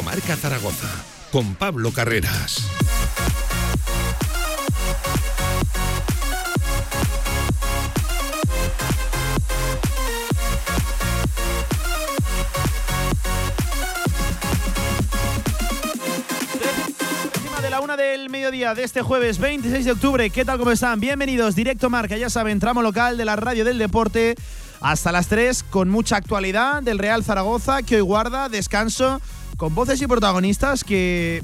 Directo Marca Zaragoza con Pablo Carreras. Del mediodía de este jueves 26 de octubre. ¿Qué tal? ¿Cómo están? Bienvenidos. Directo Marca, ya saben, tramo local de la radio del deporte. Hasta las 3 con mucha actualidad del Real Zaragoza que hoy guarda descanso con voces y protagonistas que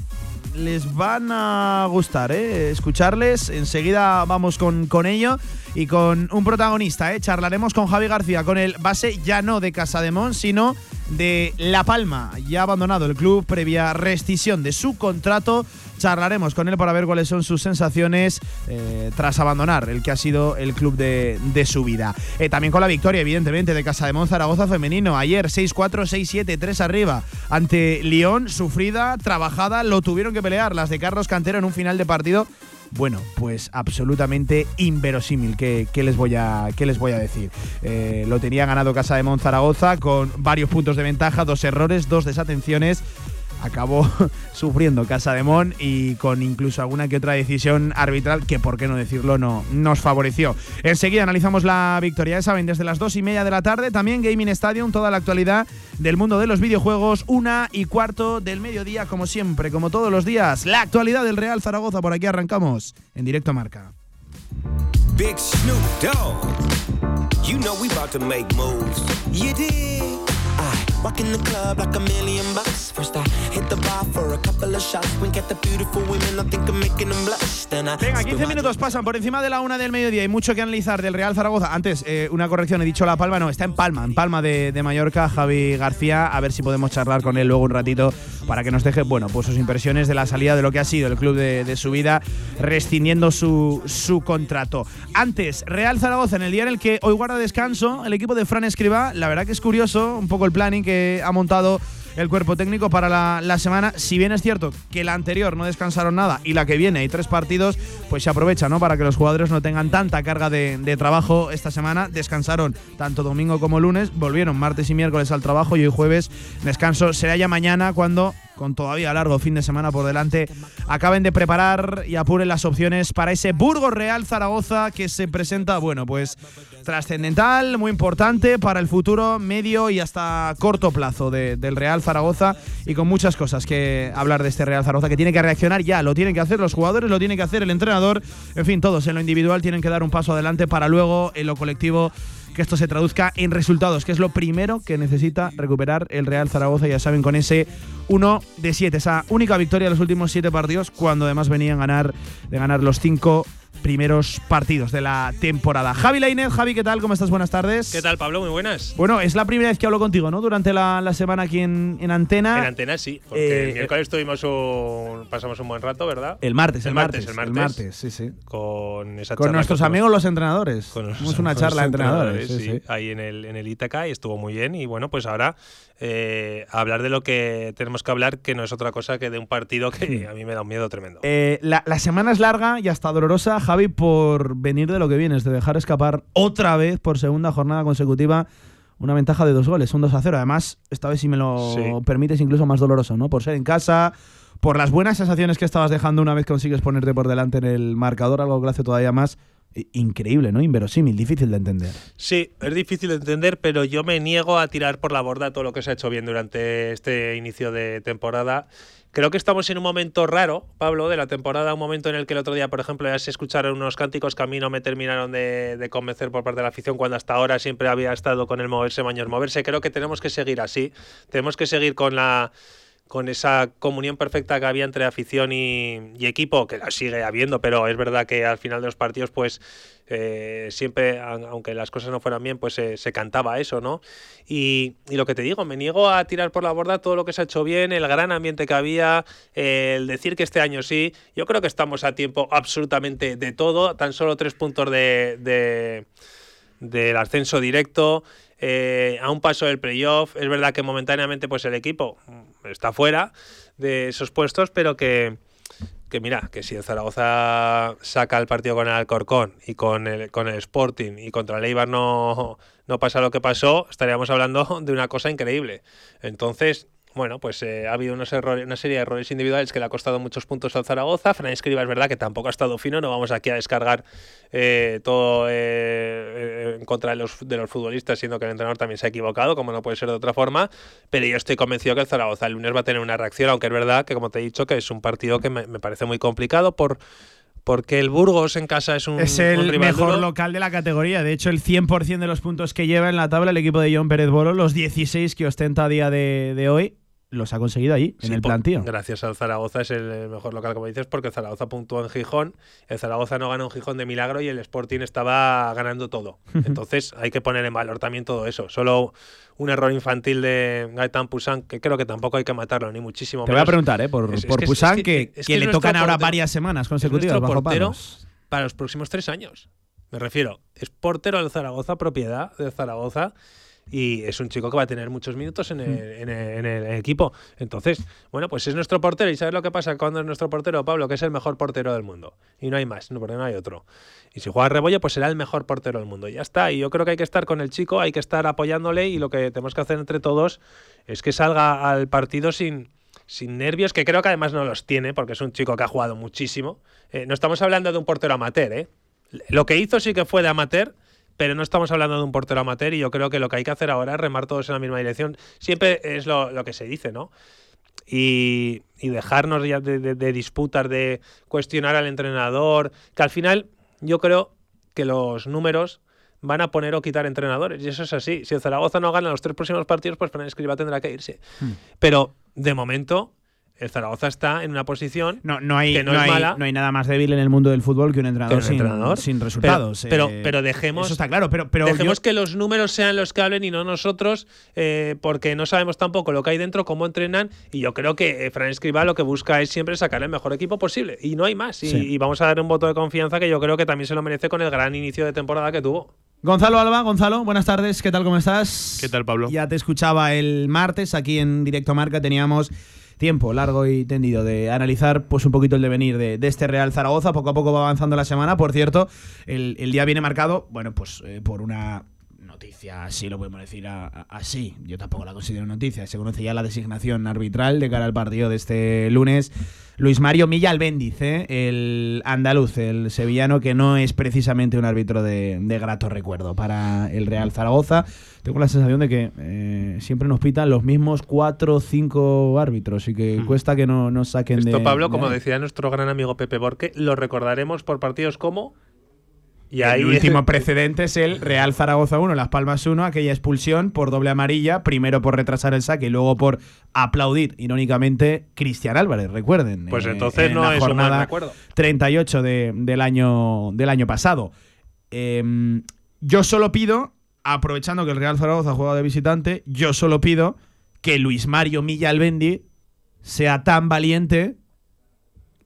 les van a gustar, ¿eh? Escucharles. Enseguida vamos con, con ello y con un protagonista, ¿eh? Charlaremos con Javi García, con el base ya no de Casa de Mon, sino de La Palma. Ya ha abandonado el club previa rescisión de su contrato. Charlaremos con él para ver cuáles son sus sensaciones eh, tras abandonar el que ha sido el club de, de su vida. Eh, también con la victoria, evidentemente, de Casa de Mon Zaragoza femenino. Ayer 6-4, 6-7, 3 arriba ante Lyon, sufrida, trabajada, lo tuvieron que pelear las de Carlos Cantero en un final de partido bueno, pues absolutamente inverosímil. ¿Qué, qué les, voy a, qué les voy a decir? Eh, lo tenía ganado Casa de Monzaragoza con varios puntos de ventaja, dos errores, dos desatenciones. Acabó sufriendo Casa de Mon y con incluso alguna que otra decisión arbitral que, por qué no decirlo, no nos favoreció. Enseguida analizamos la victoria, ya saben, desde las dos y media de la tarde. También Gaming Stadium, toda la actualidad del mundo de los videojuegos. Una y cuarto del mediodía, como siempre, como todos los días. La actualidad del Real Zaragoza, por aquí arrancamos en directo a marca. Big Snoop Dogg. You know we about to make moves. You dig? I walk in the club like a million bucks. First I hit the bar for a couple of shots. Wink at the beautiful women. I think I'm making them blush. Then I Venga, 15 minutos pasan por encima de la una del mediodía. Hay mucho que analizar del Real Zaragoza. Antes, eh, una corrección, he dicho La Palma, no, está en Palma, en Palma de, de Mallorca, Javi García. A ver si podemos charlar con él luego un ratito para que nos deje, bueno, pues sus impresiones de la salida de lo que ha sido el club de, de su vida, rescindiendo su, su contrato. Antes, Real Zaragoza, en el día en el que hoy guarda descanso, el equipo de Fran Escriba, la verdad que es curioso un poco el planning que ha montado el cuerpo técnico para la, semana. Si bien es cierto que la anterior no descansaron nada y la que viene hay tres partidos, pues se aprovecha, ¿no? Para que los jugadores no tengan tanta carga de, de, trabajo esta semana. Descansaron tanto domingo como lunes, volvieron martes y miércoles al trabajo y hoy jueves descanso. Será ya mañana cuando con todavía largo fin de semana por delante, acaben de preparar y apuren las opciones para ese Burgos Real Zaragoza que se presenta, bueno, pues trascendental, muy importante para el futuro medio y hasta corto plazo de, del Real Zaragoza y con muchas cosas que hablar de este Real Zaragoza que tiene que reaccionar ya, lo tienen que hacer los jugadores, lo tiene que hacer el entrenador, en fin, todos en lo individual tienen que dar un paso adelante para luego en lo colectivo que esto se traduzca en resultados, que es lo primero que necesita recuperar el Real Zaragoza, ya saben, con ese 1 de 7, esa única victoria de los últimos 7 partidos, cuando además venían ganar, de ganar los 5 primeros partidos de la temporada. Javi Lainez, Javi, ¿qué tal? ¿Cómo estás? Buenas tardes. ¿Qué tal, Pablo? Muy buenas. Bueno, es la primera vez que hablo contigo, ¿no? Durante la, la semana aquí en, en, Antena. En Antena, sí. Porque eh, el miércoles tuvimos un, pasamos un buen rato, ¿verdad? El martes, el, el martes, martes, El martes, sí, sí. Con esa Con nuestros amigos los entrenadores. Con Hicimos una charla de entrenadores. Sí, sí. Ahí en el, en el Ítaca y estuvo muy bien. Y bueno, pues ahora eh, hablar de lo que tenemos que hablar, que no es otra cosa que de un partido que a mí me da un miedo tremendo. Eh, la, la, semana es larga y hasta dolorosa, Javi, por venir de lo que vienes, de dejar escapar otra vez por segunda jornada consecutiva una ventaja de dos goles, un 2 a 0. Además, esta vez, si me lo sí. permites, incluso más doloroso, ¿no? Por ser en casa, por las buenas sensaciones que estabas dejando una vez consigues ponerte por delante en el marcador, algo que lo hace todavía más increíble, ¿no? Inverosímil, difícil de entender. Sí, es difícil de entender, pero yo me niego a tirar por la borda todo lo que se ha hecho bien durante este inicio de temporada. Creo que estamos en un momento raro, Pablo, de la temporada, un momento en el que el otro día, por ejemplo, ya se escucharon unos cánticos que a mí no me terminaron de, de convencer por parte de la afición cuando hasta ahora siempre había estado con el moverse, maños moverse. Creo que tenemos que seguir así, tenemos que seguir con la con esa comunión perfecta que había entre afición y, y, equipo, que la sigue habiendo, pero es verdad que al final de los partidos, pues eh, siempre, aunque las cosas no fueran bien, pues se cantaba eso, ¿no? Y, y, lo que te digo, me niego a tirar por la borda todo lo que se ha hecho bien, el gran ambiente que había, eh, el decir que este año sí, yo creo que estamos a tiempo absolutamente de todo, tan solo tres puntos de, de del ascenso directo. Eh, a un paso del playoff. Es verdad que momentáneamente pues el equipo está fuera de esos puestos, pero que, que mira, que si el Zaragoza saca el partido con el Alcorcón y con el, con el Sporting y contra el Eibar no, no pasa lo que pasó, estaríamos hablando de una cosa increíble. Entonces, bueno, pues eh, ha habido unos errores, una serie de errores individuales que le ha costado muchos puntos al Zaragoza. Fran Escriba es verdad que tampoco ha estado fino, no vamos aquí a descargar eh, todo eh, en contra de los, de los futbolistas, siendo que el entrenador también se ha equivocado, como no puede ser de otra forma. Pero yo estoy convencido que el Zaragoza el lunes va a tener una reacción, aunque es verdad que, como te he dicho, que es un partido que me, me parece muy complicado por porque el Burgos en casa es un, Es el un rival mejor duro. local de la categoría. De hecho, el 100% de los puntos que lleva en la tabla el equipo de John Pérez Bolo, los 16 que ostenta a día de, de hoy, los ha conseguido allí, en el plantío. Gracias al Zaragoza es el mejor local, como dices, porque el Zaragoza puntuó en Gijón. El Zaragoza no ganó en Gijón de milagro y el Sporting estaba ganando todo. Entonces hay que poner en valor también todo eso. Solo un error infantil de Gaetan Poussin, que creo que tampoco hay que matarlo, ni muchísimo Te voy a preguntar, ¿eh? Por, Es- es por que es- Poussin, es que, que- es que le es tocan ahora varias semanas es consecutivas nuestro bajo portero palos. para los próximos tres años. Me refiero, es portero del Zaragoza, propiedad del Zaragoza, y es un chico que va a tener muchos minutos en el, en el- en el equipo. Entonces, bueno, pues es nuestro portero. ¿Y sabes lo que pasa cuando es nuestro portero, Pablo? Que es el mejor portero del mundo. Y no hay más, no, porque no hay otro. Y si juega Rebollo, pues será el mejor portero del mundo. Y ya está. Y yo creo que hay que estar con el chico, hay que estar apoyándole, y lo que tenemos que hacer entre todos es que salga al partido sin sin nervios, que creo que además no los tiene, porque es un chico que ha jugado muchísimo. Eh, no estamos hablando de un portero amateur, ¿eh? Lo que hizo sí que fue de amateur, pero no estamos hablando de un portero amateur y yo creo que lo que hay que hacer ahora es remar todos en la misma dirección. Siempre es lo, lo que se dice, ¿no? Y, y dejarnos ya de, de- de disputas, de cuestionar al entrenador, que al final yo creo que los números van a poner o quitar entrenadores. Y eso es así. Si el Zaragoza no gana los tres próximos partidos, pues Fernández Escribá tendrá que irse. Hmm. Pero de momento, el Zaragoza está en una posición No, no, hay, que no no, es hay, mala. no hay nada más débil en el mundo del fútbol que un entrenador, sin, entrenador. sin resultados. Pero- eh, pero- pero dejemos- Eso está claro, pero, pero Dejemos yo- que los números sean los que hablen y no nosotros, eh, porque no sabemos tampoco lo que hay dentro, cómo entrenan. Y yo creo que eh, Fran Escribá lo que busca es siempre sacar el mejor equipo posible. Y no hay más. Y, Sí. y vamos a darle un voto de confianza que yo creo que también se lo merece con el gran inicio de temporada que tuvo. Gonzalo Alba, Gonzalo, buenas tardes, ¿qué tal, cómo estás? ¿Qué tal, Pablo? Ya te escuchaba el martes, aquí en Directo Marca teníamos tiempo largo y tendido de analizar pues un poquito el devenir de, de este Real Zaragoza, poco a poco va avanzando la semana, por cierto, el, el día viene marcado, bueno, pues eh, por una noticia, así lo podemos decir a- a- así, yo tampoco la considero noticia, se conoce ya la designación arbitral de cara al partido de este lunes. Luis Mario Milla Albéndiz, ¿eh? el andaluz, el sevillano, que no es precisamente un árbitro de, de grato recuerdo para el Real Zaragoza. Tengo la sensación de que eh, siempre nos pitan los mismos cuatro o cinco árbitros y que cuesta que no nos saquen de. Esto, Pablo, de como decía nuestro gran amigo Pepe Borque, lo recordaremos por partidos como. Y el ahí último precedente es el Real Zaragoza 1, Las Palmas 1, aquella expulsión por doble amarilla, primero por retrasar el saque y luego por aplaudir, irónicamente, Cristian Álvarez, recuerden. Pues eh, entonces en no la es un jornada buen recuerdo. 38 de- del, año, del año pasado. Em, yo solo pido, aprovechando que el Real Zaragoza ha jugado de visitante, yo solo pido que Luis Mario Milla Albendi sea tan valiente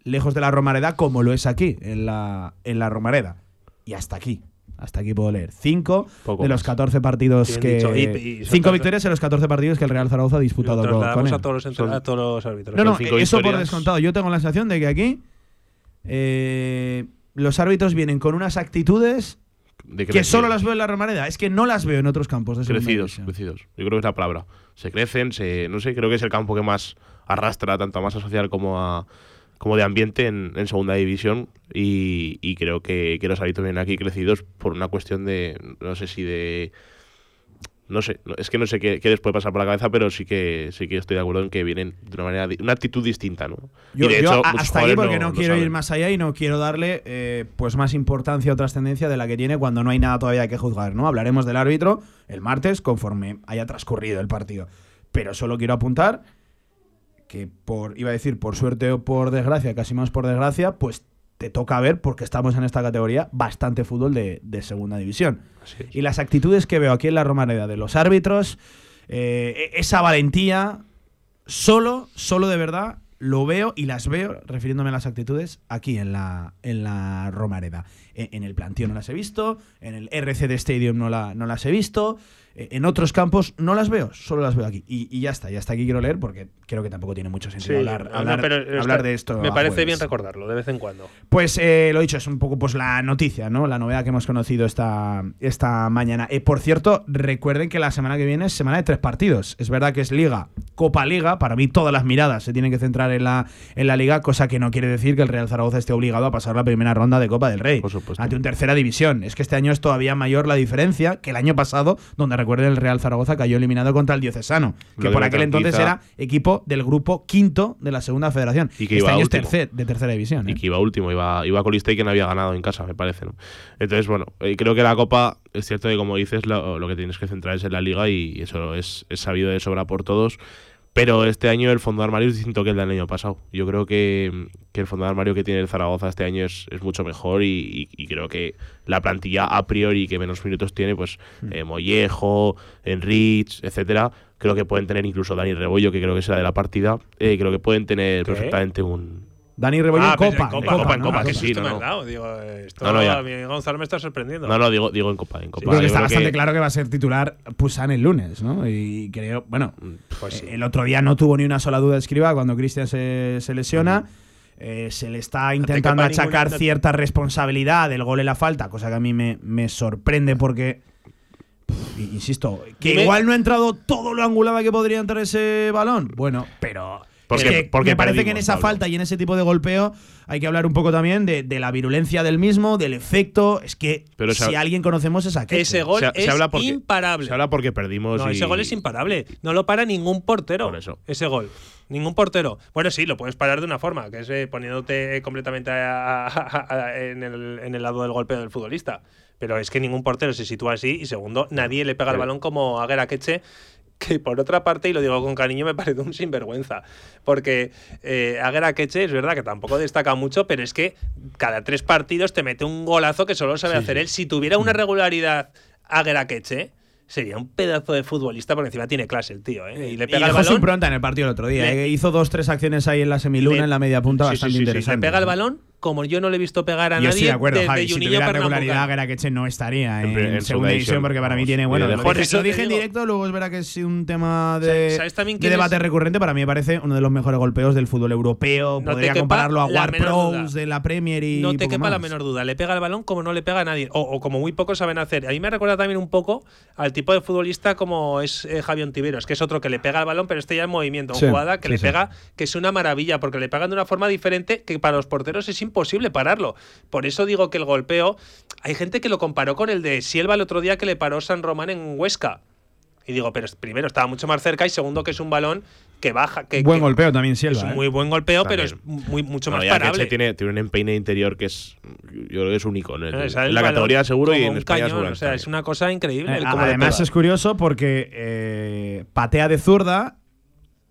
lejos de la Romareda como lo es aquí, en la, en la Romareda. Y hasta aquí. Hasta aquí puedo leer. Cinco Poco de los más. 14 partidos que. dicho. Y- y- cinco victorias en los 14 partidos que el Real Zaragoza ha disputado con, con él. a todos los, entre- Son- a todos los árbitros. No, no, cinco eso por descontado. Yo tengo la sensación de que aquí eh, los árbitros vienen con unas actitudes De que solo las veo en la Romareda. Es que no las veo en otros campos de crecidos, crecidos. Yo creo que es la palabra. Se crecen, se, no sé, creo que es el campo que más arrastra tanto a masa social como a como de ambiente en, en segunda división y, y creo que, que los árbitros vienen aquí crecidos por una cuestión de, no sé si de, no sé, es que no sé qué, qué les puede pasar por la cabeza, pero sí que sí que estoy de acuerdo en que vienen de una manera, una actitud distinta, ¿no? Yo, y de yo hecho, a- hasta jugadores porque no, quiero ir más allá y no quiero darle eh, pues más importancia o trascendencia de la que tiene cuando no hay nada todavía que juzgar. ¿no? Hablaremos del árbitro el martes conforme haya transcurrido el partido. Pero solo quiero apuntar que por, iba a decir por suerte o por desgracia, casi más por desgracia, pues te toca ver, porque estamos en esta categoría, bastante fútbol de, de segunda división. Y las actitudes que veo aquí en la Romareda de los árbitros, eh, esa valentía, solo, solo de verdad, lo veo y las veo, refiriéndome a las actitudes, aquí en la, en la Romareda. En, en el plantío no las he visto, en el RCD Stadium no, la, no las he visto, en otros campos no las veo, solo las veo aquí. Y, y ya está, ya hasta aquí quiero leer porque creo que tampoco tiene mucho sentido hablar, no, hablar- pero hablar está- de esto. Me parece jueves. bien recordarlo de vez en cuando. Pues eh, lo dicho, es un poco pues la noticia, ¿no? La novedad que hemos conocido esta, esta mañana. Eh, por cierto, recuerden que la semana que viene es semana de tres partidos. Es verdad que es Liga, Copa Liga. Para mí todas las miradas se tienen que centrar en la, en la Liga, cosa que no quiere decir que el Real Zaragoza esté obligado a pasar la primera ronda de Copa del Rey. Por supuesto. Ante un tercera división. Es que este año es todavía mayor la diferencia que el año pasado, donde recuerden el Real Zaragoza cayó eliminado contra el Diocesano, que por aquel entonces era equipo del grupo quinto de la segunda federación. Y que este iba año último. es tercer, de tercera división. ¿eh? y que iba último, iba, iba colista y que no había ganado en casa, me parece. ¿no? Entonces, bueno, eh, creo que la Copa, es cierto que como dices, lo, lo que tienes que centrar es en la Liga y eso es, es sabido de sobra por todos. Pero este año el fondo de armario es distinto que el del año pasado. Yo creo que, que el fondo de armario que tiene el Zaragoza este año es, es mucho mejor y, y- y creo que la plantilla a priori que menos minutos tiene, pues eh, Mollejo, Enrich, etcétera, creo que pueden tener incluso Dani Rebollo, que creo que será de la partida, eh, creo que pueden tener ¿Qué? perfectamente un, Dani Rebollo en Ah, Copa. en Copa, en Copa, en. Copa, que sí, susto no, no. dado, digo, esto No, no, ya. a mí Gonzalo me está sorprendiendo. No, no, digo, digo en Copa. En Copa. Yo creo que está creo bastante que- claro que va a ser titular Pusan el lunes, ¿no? Y creo, bueno, Pues sí. eh, el otro día no tuvo ni una sola duda de escriba cuando Cristian se, se lesiona. Eh, se le está intentando achacar ninguna- cierta responsabilidad del gol en la falta, cosa que a mí me, me sorprende porque, insisto, que Dime- igual no ha entrado todo lo angulada que podría entrar ese balón. Bueno, pero Porque- es que porque me parece que en esa Pablo. falta y en ese tipo de golpeo hay que hablar un poco también de, de la virulencia del mismo, del efecto. Es que Pero si alguien conocemos es a. Ese gol Se- se es habla porque- imparable. Se habla porque perdimos. No, y- ese gol es imparable. No lo para ningún portero. Por eso. Ese gol. Ningún portero. Bueno, sí, lo puedes parar de una forma, que es eh, poniéndote completamente a- a- a- en, el, en el lado del golpeo del futbolista. Pero es que ningún portero se sitúa así. Y segundo, nadie le pega el balón como Aguera Queche, que por otra parte, y lo digo con cariño, me parece un sinvergüenza. Porque eh, Aguera Queche es verdad que tampoco destaca mucho, pero es que cada tres partidos te mete un golazo que solo sabe hacer él. Si tuviera una regularidad Aguera Queche, sería un pedazo de futbolista, porque encima tiene clase el tío, ¿eh? Y le pega el dejó su balón. impronta en el partido el otro día. Le- eh. Hizo dos, tres acciones ahí en la semiluna, Le- en la media punta, Sí, bastante sí, interesante. Le pega el balón como yo no le he visto pegar a Yo nadie estoy de acuerdo, desde Javi. Si tuviera regularidad, Garaqueche no estaría en, En pri- en segunda división, división, porque para mí tiene. Bueno, lo dije, eso lo dije en directo, luego es verdad que es un tema de, ¿Sabes- también de debate es? recurrente. Para mí me parece uno de los mejores golpeos del fútbol europeo. No Podría compararlo a War Pros de la Premier y. No te poco quepa la menor duda. Le pega el balón como no le pega a nadie. O, o como muy pocos saben hacer. A mí me recuerda también un poco al tipo de futbolista como es eh, Javi Ontiveros, que es otro que le pega el balón, pero este ya en movimiento. Sí, una jugada que sí, le sí. pega, que es una maravilla, porque le pegan de una forma diferente que para los porteros es imposible pararlo. Por eso digo que el golpeo. Hay gente que lo comparó con el de Sielva el otro día que le paró San Román en Huesca. Y digo, pero primero estaba mucho más cerca y segundo que es un balón que baja. Que, Buen que- golpeo también, Es Silva. un ¿eh? muy buen golpeo, pero es muy, mucho No, más parable. Tiene, tiene un empeine interior que es. Yo creo que es único. ¿no? En la categoría seguro y en España cañón, seguro. O sea, es una cosa increíble. Eh, además es curioso porque eh, patea de zurda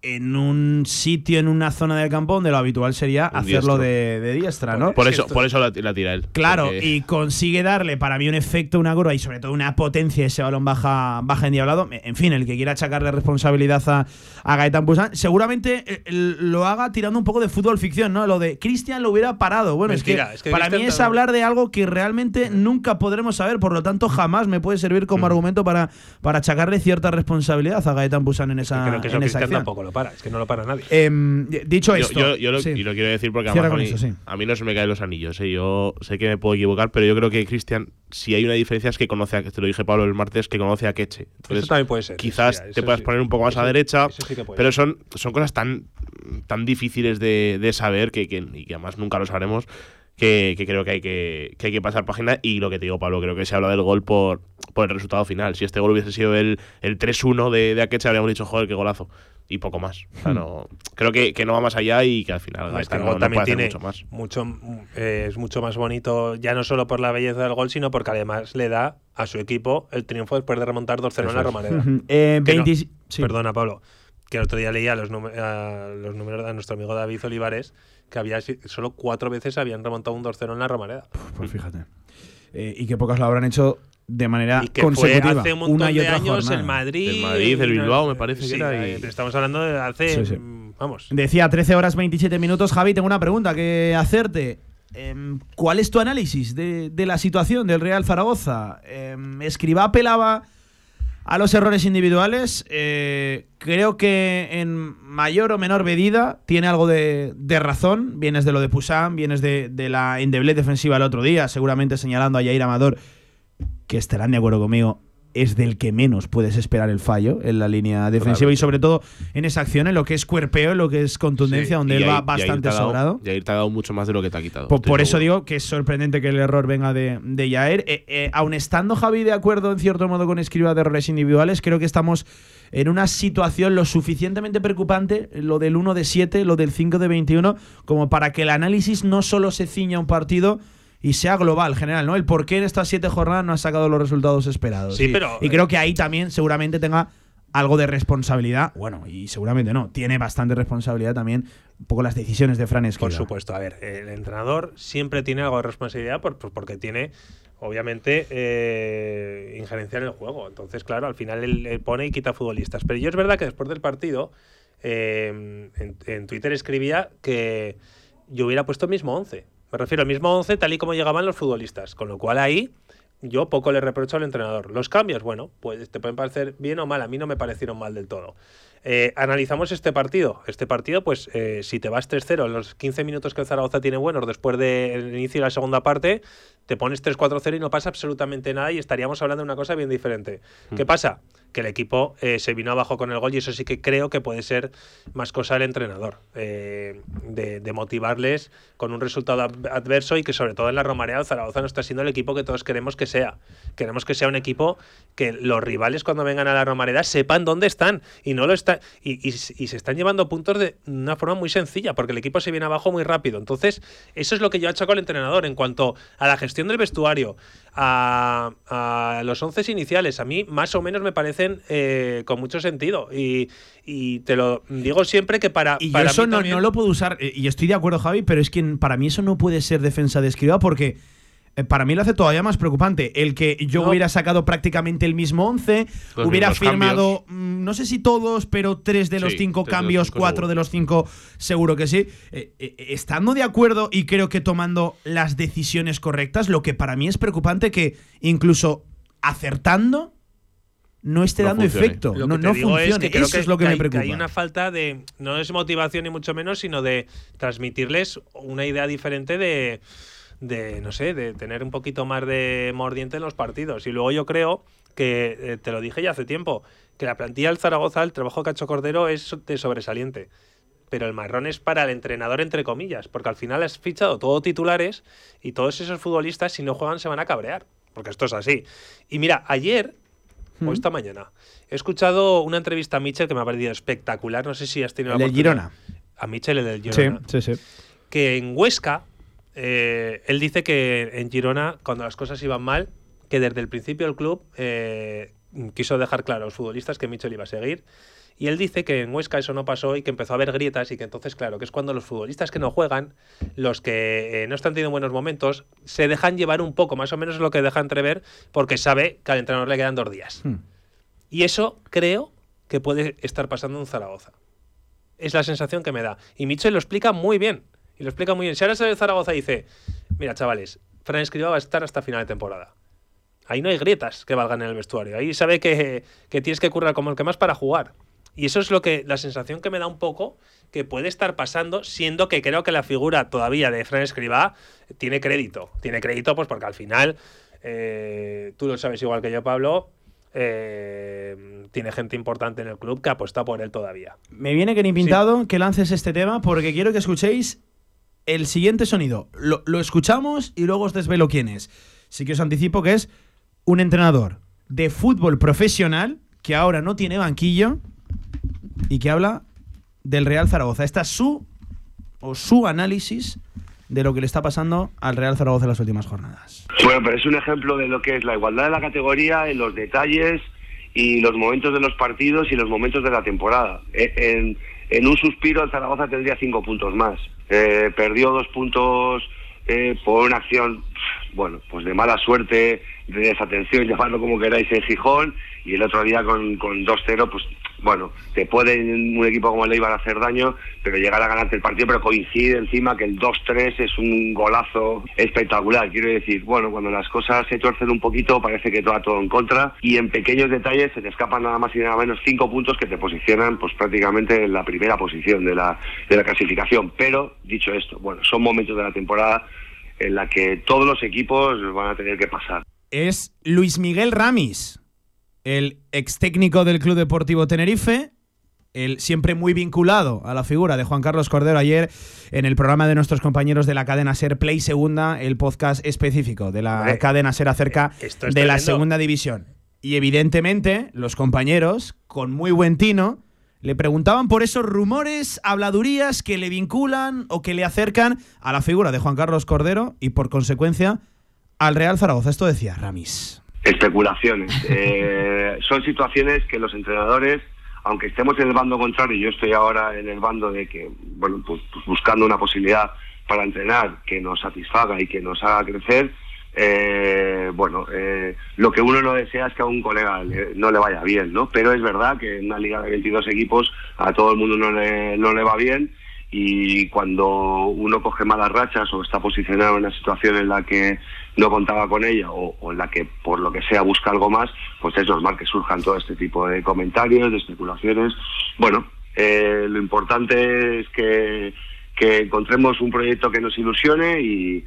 en un sitio, en una zona del campo donde lo habitual sería Un hacerlo de, de diestra, ¿no? Por eso, por eso la, la tira él. Claro, porque- y consigue darle para mí un efecto, una curva y sobre todo una potencia. Ese balón baja, baja endiablado. En fin, el que quiera achacarle responsabilidad a, a Gaetan Busan, seguramente eh, lo haga tirando un poco de fútbol ficción, ¿no? Lo de Cristian lo hubiera parado. Bueno, Mentira, es que, es que para mí es también- hablar de algo que realmente nunca podremos saber. Por lo tanto, jamás me puede servir como argumento para, para achacarle cierta responsabilidad a Gaetan Busan en esa, Creo que eso en esa acción. tampoco lo para. Es que no lo para nadie. Em, dicho esto, yo- yo lo, sí. y lo quiero decir porque además a, mí, eso, sí. a mí no se me caen los anillos. ¿eh? Yo sé que me puedo equivocar, pero yo creo que Cristian, si hay una diferencia es que conoce a, te lo dije Pablo el martes, que conoce a Keche. Entonces, eso también puede ser. quizás sí, te puedas sí. poner un poco más a derecha, pero son, son cosas tan, tan difíciles de, de saber que, que- y que además nunca lo sabremos. Que, que creo que hay que, que hay que pasar página y lo que te digo Pablo, creo que se habla del gol por, por el resultado final. Si este gol hubiese sido el, el 3-1 de, de Akeche habríamos dicho, joder, qué golazo. Y poco más. O sea, no, creo que, que no va más allá y que al final Hmm. No, es que el gol no también puede hacer tiene mucho más. mucho, eh, es mucho más bonito, ya no solo por la belleza del gol, sino porque además le da a su equipo el triunfo después de remontar 2-0 en la. Romareda. Eh, Que no- 20 sí. Perdona, Pablo. Que el otro día leía los, a los números de nuestro amigo David Olivares, que había solo cuatro veces habían remontado un 2-0 en la Romareda. Pues fíjate. Eh, y que pocas lo habrán hecho de manera Y que fue consecutiva. hace un montón una y de otra años jornada. el Madrid. El Madrid, el Bilbao, me parece que sí, era, y- eh, Estamos hablando de hace. Sí, sí. mm, Vamos. Decía 13 horas 27 minutos. Javi, tengo una pregunta que hacerte. Em, ¿Cuál es tu análisis de, de la situación del Real Zaragoza? Em, Escribá apelaba a los errores individuales, eh, creo que en mayor o menor medida tiene algo de, de razón. Vienes de lo de Pusan, vienes de, de la endeblez defensiva el otro día, seguramente señalando a Yair Amador, que estarán de acuerdo conmigo, es del que menos puedes esperar el fallo en la línea defensiva y sobre todo en esa acción, en lo que es cuerpeo, en lo que es contundencia, Sí, donde él va Yair- Yair bastante dado- sobrado. Yair te ha dado mucho más de lo que te ha quitado. Por, eso digo que es sorprendente que el error venga de, de Yaer. Eh, eh, aun estando Javi de acuerdo en cierto modo con Escriba de errores individuales, creo que estamos en una situación lo suficientemente preocupante, lo del 1 de 7, lo del 5 de 21, como para que el análisis no solo se ciña a un partido y sea global, general, ¿no? El por qué en estas siete jornadas no ha sacado los resultados esperados. Sí, y, pero- y creo que ahí también seguramente tenga algo de responsabilidad. Bueno, y seguramente no. Tiene bastante responsabilidad también un poco las decisiones de Fran Escribá. Por supuesto, a ver, el entrenador siempre tiene algo de responsabilidad por- por- porque tiene, obviamente, eh, injerencia en el juego. Entonces, claro, al final él, él pone y quita futbolistas. Pero yo es verdad que después del partido, eh, en, en Twitter escribía que yo hubiera puesto el mismo 11. Me refiero al mismo 11 tal y como llegaban los futbolistas. Con lo cual ahí yo poco le reprocho al entrenador. Los cambios, bueno, pues te pueden parecer bien o mal. A mí no me parecieron mal del todo. Eh, analizamos este partido. Este partido, pues eh, si te vas 3-0 en los 15 minutos que el Zaragoza tiene buenos después del inicio de la segunda parte, te pones 3-4-0 y no pasa absolutamente nada y estaríamos hablando de una cosa bien diferente. ¿Qué pasa? Que el equipo eh, se vino abajo con el gol y eso sí que creo que puede ser más cosa del entrenador. eh, de, de motivarles con un resultado ad- adverso y que sobre todo en la Romareda el Zaragoza no está siendo el equipo que todos queremos que sea. Queremos que sea un equipo que los rivales cuando vengan a la Romareda sepan dónde están y no lo está y, y- se están llevando puntos de una forma muy sencilla porque el equipo se viene abajo muy rápido. Entonces, eso es lo que yo achaco al entrenador en cuanto a la gestión del vestuario, a, a los once iniciales. A mí más o menos me parecen eh, con mucho sentido y, y te lo digo siempre que para, Y para eso mí no, también- no lo puedo usar, eh, y estoy de acuerdo, Javi, pero es que para mí eso no puede ser defensa de escriba porque eh, para mí lo hace todavía más preocupante. El que yo No. hubiera sacado prácticamente el mismo 11, Los hubiera firmado, mm, no sé si todos, pero tres de los Sí, cinco los cambios, cinco cuatro seguro. de los cinco, seguro que sí. Eh, eh, estando de acuerdo y creo que tomando las decisiones correctas, lo que para mí es preocupante que incluso acertando no esté No dando funcione. efecto. Lo no que no funcione. es que creo Eso que, es lo que, que me hay, que preocupa. hay una falta de. No es motivación ni mucho menos, sino de transmitirles una idea diferente de. de no sé, de tener un poquito más de mordiente en los partidos. Y luego yo creo que, eh, te lo dije ya hace tiempo, que la plantilla del Zaragoza, el trabajo que ha hecho Cordero es de sobresaliente. Pero el marrón es para el entrenador, entre comillas, porque al final has fichado todo titulares y todos esos futbolistas, si no juegan, se van a cabrear. Porque esto es así. Y mira, ayer, o esta mañana, he escuchado una entrevista a Mitchell que me ha parecido espectacular. No sé si has tenido El la del. Girona. A Mitchell, el del Sí, Girona. sí, sí. Que en Huesca, eh, él dice que en Girona, cuando las cosas iban mal, que desde el principio el club eh, quiso dejar claro a los futbolistas que Mitchell iba a seguir. Y él dice que en Huesca eso no pasó y que empezó a haber grietas y que entonces, claro, que es cuando los futbolistas que no juegan, los que eh, no están teniendo buenos momentos, se dejan llevar un poco, más o menos lo que deja entrever, porque sabe que al entrenador le quedan dos días. Hmm. Y eso creo que puede estar pasando en Zaragoza. Es la sensación que me da. Y Mitchell lo explica muy bien. Y lo explica muy bien. Si ahora sale Zaragoza y dice, mira chavales, Fran Escribá va a estar hasta final de temporada. Ahí no hay grietas que valgan en el vestuario. Ahí sabe que, que tienes que currar como el que más para jugar. Y eso es lo que la sensación que me da un poco que puede estar pasando, siendo que creo que la figura todavía de Fran Escribá tiene crédito. Tiene crédito, pues porque al final, eh, tú lo sabes igual que yo, Pablo, eh, tiene gente importante en el club que apuesta por él todavía. Me viene que ni pintado que lances este tema porque quiero que escuchéis el siguiente sonido. Lo, lo escuchamos y luego os desvelo quién es. Sí que os anticipo que es un entrenador de fútbol profesional que ahora no tiene banquillo y que habla del Real Zaragoza. Esta es su o su análisis de lo que le está pasando al Real Zaragoza en las últimas jornadas. Bueno, pero es un ejemplo de lo que es la igualdad de la categoría en los detalles y los momentos de los partidos y los momentos de la temporada. E- En, un suspiro el Zaragoza tendría cinco puntos más. Eh, perdió dos puntos eh, por una acción, bueno, pues de mala suerte, de desatención, llamadlo como queráis, en Gijón, y el otro día con, con 2-0, pues bueno, te puede un equipo como el Eibar hacer daño, pero llegar a ganarte el partido, pero coincide encima que el 2-3 es un golazo espectacular. Quiero decir, bueno, cuando las cosas se tuercen un poquito, parece que todo todo en contra y en pequeños detalles se te escapan nada más y nada menos cinco puntos que te posicionan pues prácticamente en la primera posición de la, de la clasificación. Pero, dicho esto, bueno, son momentos de la temporada en la que todos los equipos van a tener que pasar. Es Luis Miguel Ramis, el ex técnico del Club Deportivo Tenerife, el siempre muy vinculado a la figura de Juan Carlos Cordero ayer en el programa de nuestros compañeros de la cadena Ser Play Segunda, el podcast específico de la Hombre, cadena Ser acerca eh, de la segunda división. Y evidentemente los compañeros, con muy buen tino, le preguntaban por esos rumores, habladurías que le vinculan o que le acercan a la figura de Juan Carlos Cordero y por consecuencia al Real Zaragoza. Esto decía Ramis. Especulaciones. Eh, son situaciones que los entrenadores, aunque estemos en el bando contrario, yo estoy ahora en el bando de que, bueno, pues, pues buscando una posibilidad para entrenar que nos satisfaga y que nos haga crecer, eh, bueno, eh, lo que uno no desea es que a un colega le- no le vaya bien, ¿no? Pero es verdad que en una liga de 22 equipos a todo el mundo no le, no le va bien y cuando uno coge malas rachas o está posicionado en una situación en la que no contaba con ella o, la que por lo que sea busca algo más, pues es normal que surjan todo este tipo de comentarios, de especulaciones. Bueno, eh, lo importante es que, que encontremos un proyecto que nos ilusione y,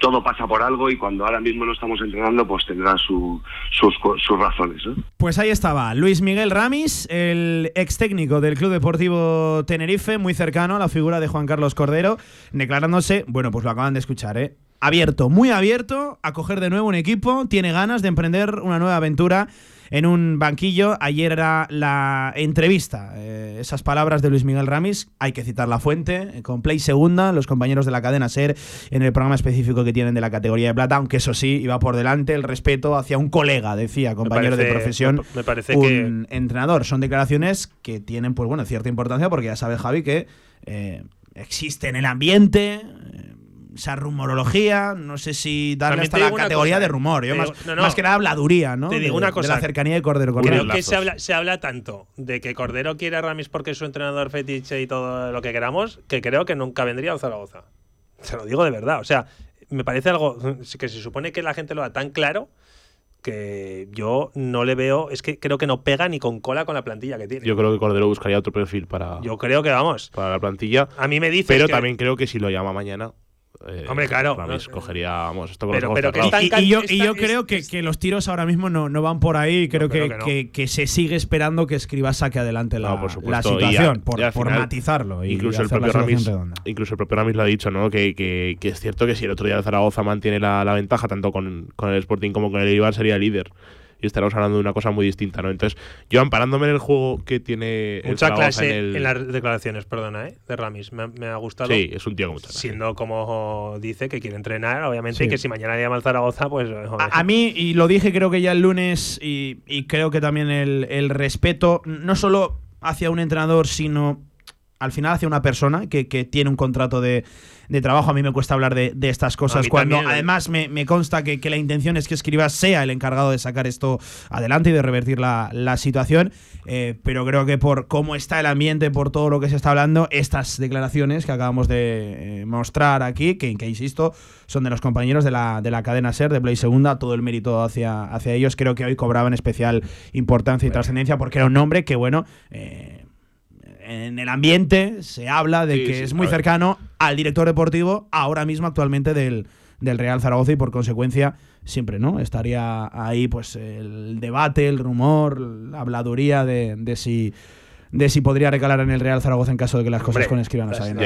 todo pasa por algo y cuando ahora mismo no estamos entrenando pues tendrá su- sus, sus razones. Pues ahí estaba, Luis Miguel Ramis, el ex técnico del Club Deportivo Tenerife, muy cercano a la figura de Juan Carlos Cordero, declarándose, bueno, pues lo acaban de escuchar, ¿eh? Abierto, muy abierto a coger de nuevo un equipo, tiene ganas de emprender una nueva aventura en un banquillo. Ayer era la entrevista, eh, esas palabras de Luis Miguel Ramis, hay que citar la fuente, eh, con Play Segunda, los compañeros de la cadena SER, en el programa específico que tienen de la categoría de plata, aunque eso sí, iba por delante el respeto hacia un colega, decía, compañero de profesión me- parece un entrenador. Son declaraciones que tienen, pues bueno, cierta importancia porque ya sabe Javi que eh, existe en el ambiente eh, esa rumorología, no sé si darle También hasta la categoría cosa, de rumor, yo más, digo- no, no. más que nada habladuría, ¿no? Te digo De- una De cosa. la cercanía de Cordero con Creo que se habla, se habla tanto de que Cordero quiere a Ramis porque es su entrenador fetiche y todo lo que queramos, que creo que nunca vendría a Zaragoza. Se lo digo de verdad. O sea, me parece algo que se supone que la gente lo da tan claro que yo no le veo. Es que creo que no pega ni con cola con la plantilla que tiene. Yo creo que Cordero buscaría otro perfil para, Yo creo que vamos. para la plantilla. A mí me dices Pero que- también creo que si lo llama mañana. Eh, Hombre, claro, Ramis no- cogería, vamos, esto con Pero- los pero que cerrados. está- Y, y yo, y yo creo es- que, es- que los tiros ahora mismo no, no van por ahí. Creo creo que, que no. que- que se sigue esperando que Escribas saque adelante la, No, por la. Y situación, a- por, final, matizarlo. Y incluso el propio Ramis incluso el propio Ramis lo ha dicho no que, que- que es cierto que si el otro día el Zaragoza mantiene la, la ventaja tanto con, con el Sporting como con el Eibar sería líder y estaremos hablando de una cosa muy distinta no entonces yo amparándome en el juego que tiene Mucha clase en, el- en las declaraciones, perdona, ¿eh? de Ramis. Me, me ha gustado. sí es un tío con mucha clase. Siendo como dice que quiere entrenar, obviamente, Sí. y que si mañana llama al Zaragoza, pues. A, a mí, y lo dije creo que ya el lunes, y, y creo que también el, el respeto, no solo hacia un entrenador, sino al final hacia una persona que, que tiene un contrato de, de trabajo. A mí me cuesta hablar de, de estas cosas cuando también. además me, me consta que, que la intención es que Escribas sea el encargado de sacar esto adelante y de revertir la, la situación. Eh, pero creo que por cómo está el ambiente, por todo lo que se está hablando, estas declaraciones que acabamos de eh, mostrar aquí, que, que insisto, son de los compañeros de la, de la cadena SER, de Play Segunda, todo el mérito hacia, hacia ellos. Creo que hoy cobraban especial importancia y trascendencia porque era un nombre que, bueno, eh, en el ambiente se habla de Sí, que sí, es muy cercano al director deportivo, ahora mismo actualmente del, del Real Zaragoza y por consecuencia siempre, ¿no? Estaría ahí pues el debate, el rumor, la habladuría de, de si de si podría recalar en el Real Zaragoza en caso de que las cosas Hombre, con Escribá no las- salgan dar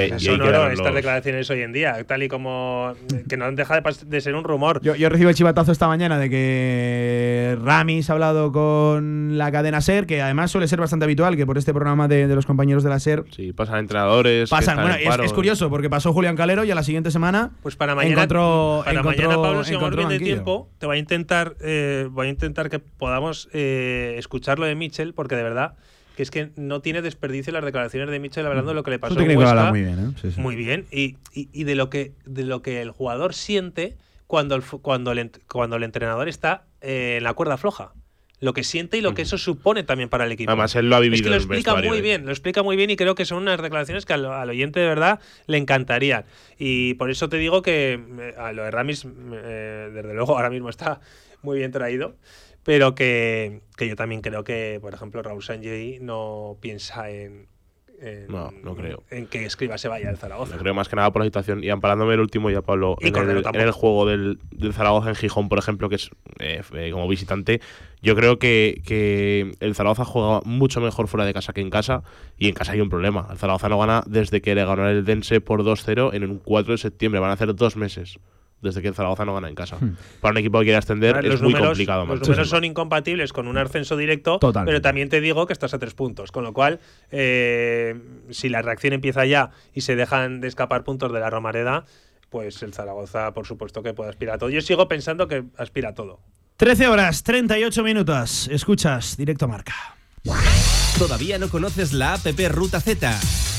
estas los- declaraciones hoy en día, tal y como. que no deja de, de ser un rumor. Yo, yo recibo el chivatazo esta mañana de que Ramis ha hablado con la cadena SER, que además suele ser bastante habitual, que por este programa de, de los compañeros de la SER sí pasan entrenadores que pasan. están Bueno, en es, paro. es curioso porque pasó Julián Calero y a la siguiente semana Pues para mañana, encontró, para encontró- mañana Pablo, si vamos bien de tiempo, te voy a intentar, eh, voy a intentar que podamos eh, escuchar lo de Mitchell, porque de verdad que es que no tiene desperdicio las declaraciones de Mitchell hablando de lo que le pasó en técnico que habla Huesca. muy bien, ¿eh? Sí, sí. Muy bien. Y, y- y de lo que de lo que el jugador siente cuando el, cuando el, cuando el entrenador está eh, en la cuerda floja. lo que siente y lo que eso supone también para el equipo. Además, él lo ha vivido Es que lo en el explica muy ¿eh? bien, lo explica muy bien y creo que son unas declaraciones que al, al oyente de verdad le encantarían. Y por eso te digo que eh, a lo de Ramis, eh, desde luego, ahora mismo está muy bien traído. Pero que, que yo también creo que, por ejemplo, Raúl Sanjei no piensa en, en- No, no creo. en que Escriba se vaya del Zaragoza. Yo creo más que nada por la situación. Y amparándome el último ya, Pablo, Y en el, en el juego del, del Zaragoza en Gijón, por ejemplo, que es eh, eh, como visitante, yo creo que, que el Zaragoza juega mucho mejor fuera de casa que en casa. Y en casa hay un problema. El Zaragoza no gana desde que le ganó el Dense por 2-0 en un 4 de septiembre. Van a hacer dos meses desde que el Zaragoza no gana en casa. Para un equipo que quiere ascender es muy complicado. Los números son incompatibles con un ascenso directo, Totalmente. pero también te digo que estás a tres puntos. Con lo cual, eh, si la reacción empieza ya y se dejan de escapar puntos de la Romareda, pues el Zaragoza, por supuesto, que puede aspirar a todo. Yo sigo pensando que aspira a todo. 13 horas, 38 minutos. Escuchas, directo marca. ¿Todavía no conoces la app Ruta Z?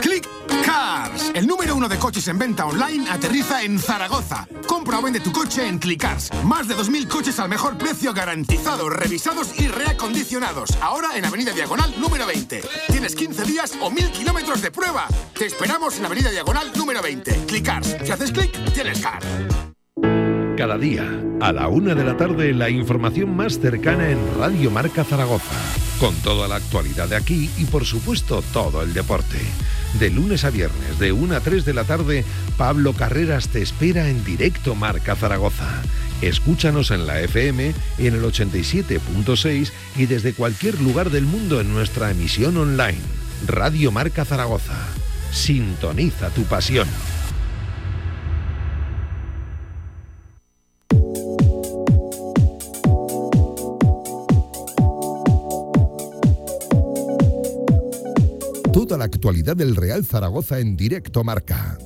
Click Cars, el número uno de coches en venta online, aterriza en Zaragoza. Compra o vende tu coche en Clickcars. Más de 2.000 coches al mejor precio garantizados, revisados y reacondicionados. Ahora en Avenida Diagonal número 20. Tienes 15 días o 1.000 kilómetros de prueba. Te esperamos en Avenida Diagonal número 20. Clickcars. Si haces clic, tienes car. Cada día, a la una de la tarde, la información más cercana en Radio Marca Zaragoza. Con toda la actualidad de aquí y, por supuesto, todo el deporte. De lunes a viernes, de 1 a 3 de la tarde, Pablo Carreras te espera en directo Marca Zaragoza. Escúchanos en la FM, en el 87.6 y desde cualquier lugar del mundo en nuestra emisión online. Radio Marca Zaragoza. Sintoniza tu pasión. Toda la actualidad del Real Zaragoza en directo marca.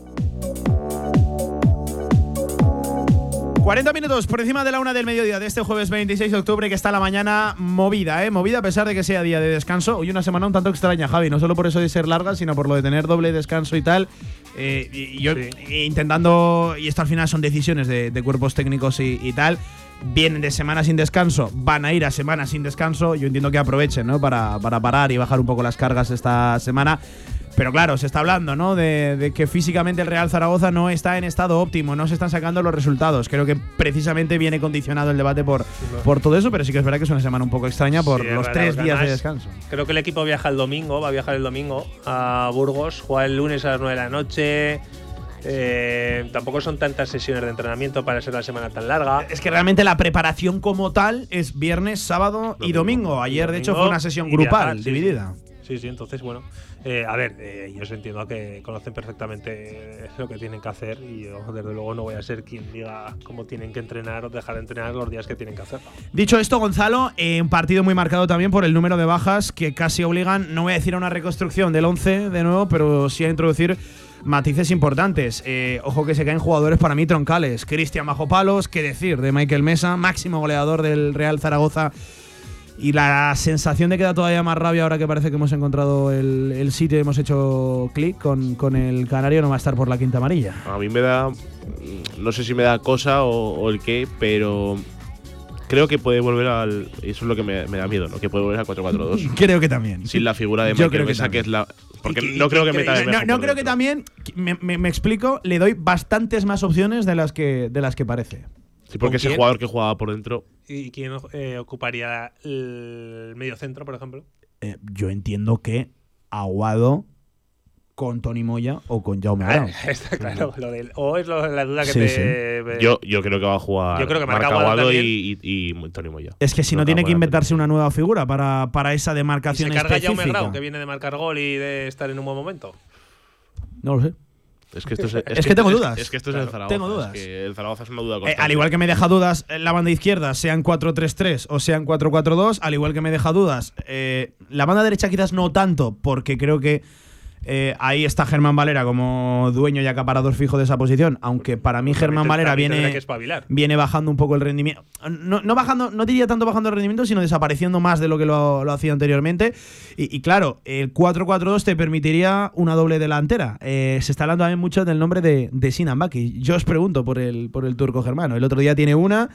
40 minutos por encima de la una del mediodía de este jueves 26 de octubre, que está la mañana movida, ¿eh? Movida a pesar de que sea día de descanso. Hoy una semana un tanto extraña, Javi, no solo por eso de ser larga, sino por lo de tener doble descanso y tal. Eh, y y yo Sí. intentando, y esto al final son decisiones de, de cuerpos técnicos y, y tal. Vienen de semana sin descanso, van a ir a semana sin descanso. Yo entiendo que aprovechen, ¿no? Para, para parar y bajar un poco las cargas esta semana. Pero claro, se está hablando, ¿no? De, de que físicamente el Real Zaragoza no está en estado óptimo, no se están sacando los resultados. Creo que precisamente viene condicionado el debate por, por todo eso, pero sí que es verdad que es una semana un poco extraña por Sí, los tres días de descanso. Creo que el equipo viaja el domingo, va a viajar el domingo a Burgos, juega el lunes a las 9 de la noche. Eh, tampoco son tantas sesiones de entrenamiento para ser la semana tan larga. Es que realmente la preparación como tal es viernes, sábado y domingo. Ayer, de hecho, Domingo fue una sesión grupal, viajar, sí, dividida. Sí, sí, entonces, bueno. eh, a ver, eh, yo os entiendo que conocen perfectamente lo que tienen que hacer y yo, desde luego, no voy a ser quien diga cómo tienen que entrenar o dejar de entrenar los días que tienen que hacerlo. Dicho esto, Gonzalo, eh, un partido muy marcado también por el número de bajas que casi obligan, no voy a decir a una reconstrucción del 11 de nuevo, pero sí a introducir matices importantes. Eh, ojo que se caen jugadores para mí troncales. Cristian Bajo Palos, qué decir, de Michael Mesa, máximo goleador del Real Zaragoza. Y la sensación de que da todavía más rabia ahora que parece que hemos encontrado el, sitio y hemos hecho clic con, con el Canario no va a estar por la quinta amarilla. A mí me da. No sé si me da cosa o, o el qué, pero. Creo que puede volver al. Eso es lo que me, me da miedo, ¿no? Que puede volver al 4-4-2. Creo que también. sin la figura de Yo creo que Mesa, que, es la. Porque Y no y creo que que meta No, no creo que también, me, me- me explico, le doy bastantes más opciones de las que, de las que parece. Sí, porque ¿Con ese quién? jugador que jugaba por dentro. ¿Y quién eh, ocuparía el medio centro, por ejemplo? Eh, yo entiendo que Aguado con Tony Moya o con Jaume Ah, Brown. está claro. Lo del, o es lo- la duda que Sí, te. sí. eh, Yo, yo creo que va a jugar. Yo creo que Marca también. y, y, y Tony Moya. Es que si no Creo tiene que inventarse una nueva figura para, para esa ¿Y se demarcación carga Jaume. Grau, que viene de marcar gol y de estar en un buen momento? No lo sé. Es que, esto es, Es que tengo esto dudas. Es, que esto es el Claro, Zaragoza. tengo es dudas. que el Zaragoza es una duda Eh, al igual que me deja dudas la banda izquierda, sean 4-3-3 o sean 4-4-2, al igual que me deja dudas eh, la banda derecha quizás no tanto, porque creo que eh, ahí está Germán Valera como dueño y acaparador fijo de esa posición, aunque para mí Germán Valera viene, viene bajando un poco el rendimiento. No, no bajando, no diría tanto bajando el rendimiento, sino desapareciendo más de lo que lo, lo hacía anteriormente. Y, y claro, el 4-4-2 te permitiría una doble delantera. Eh, se está hablando también mucho del nombre de, de Sinan Baki. Yo os pregunto por el, por el turco germano. El otro día tiene una.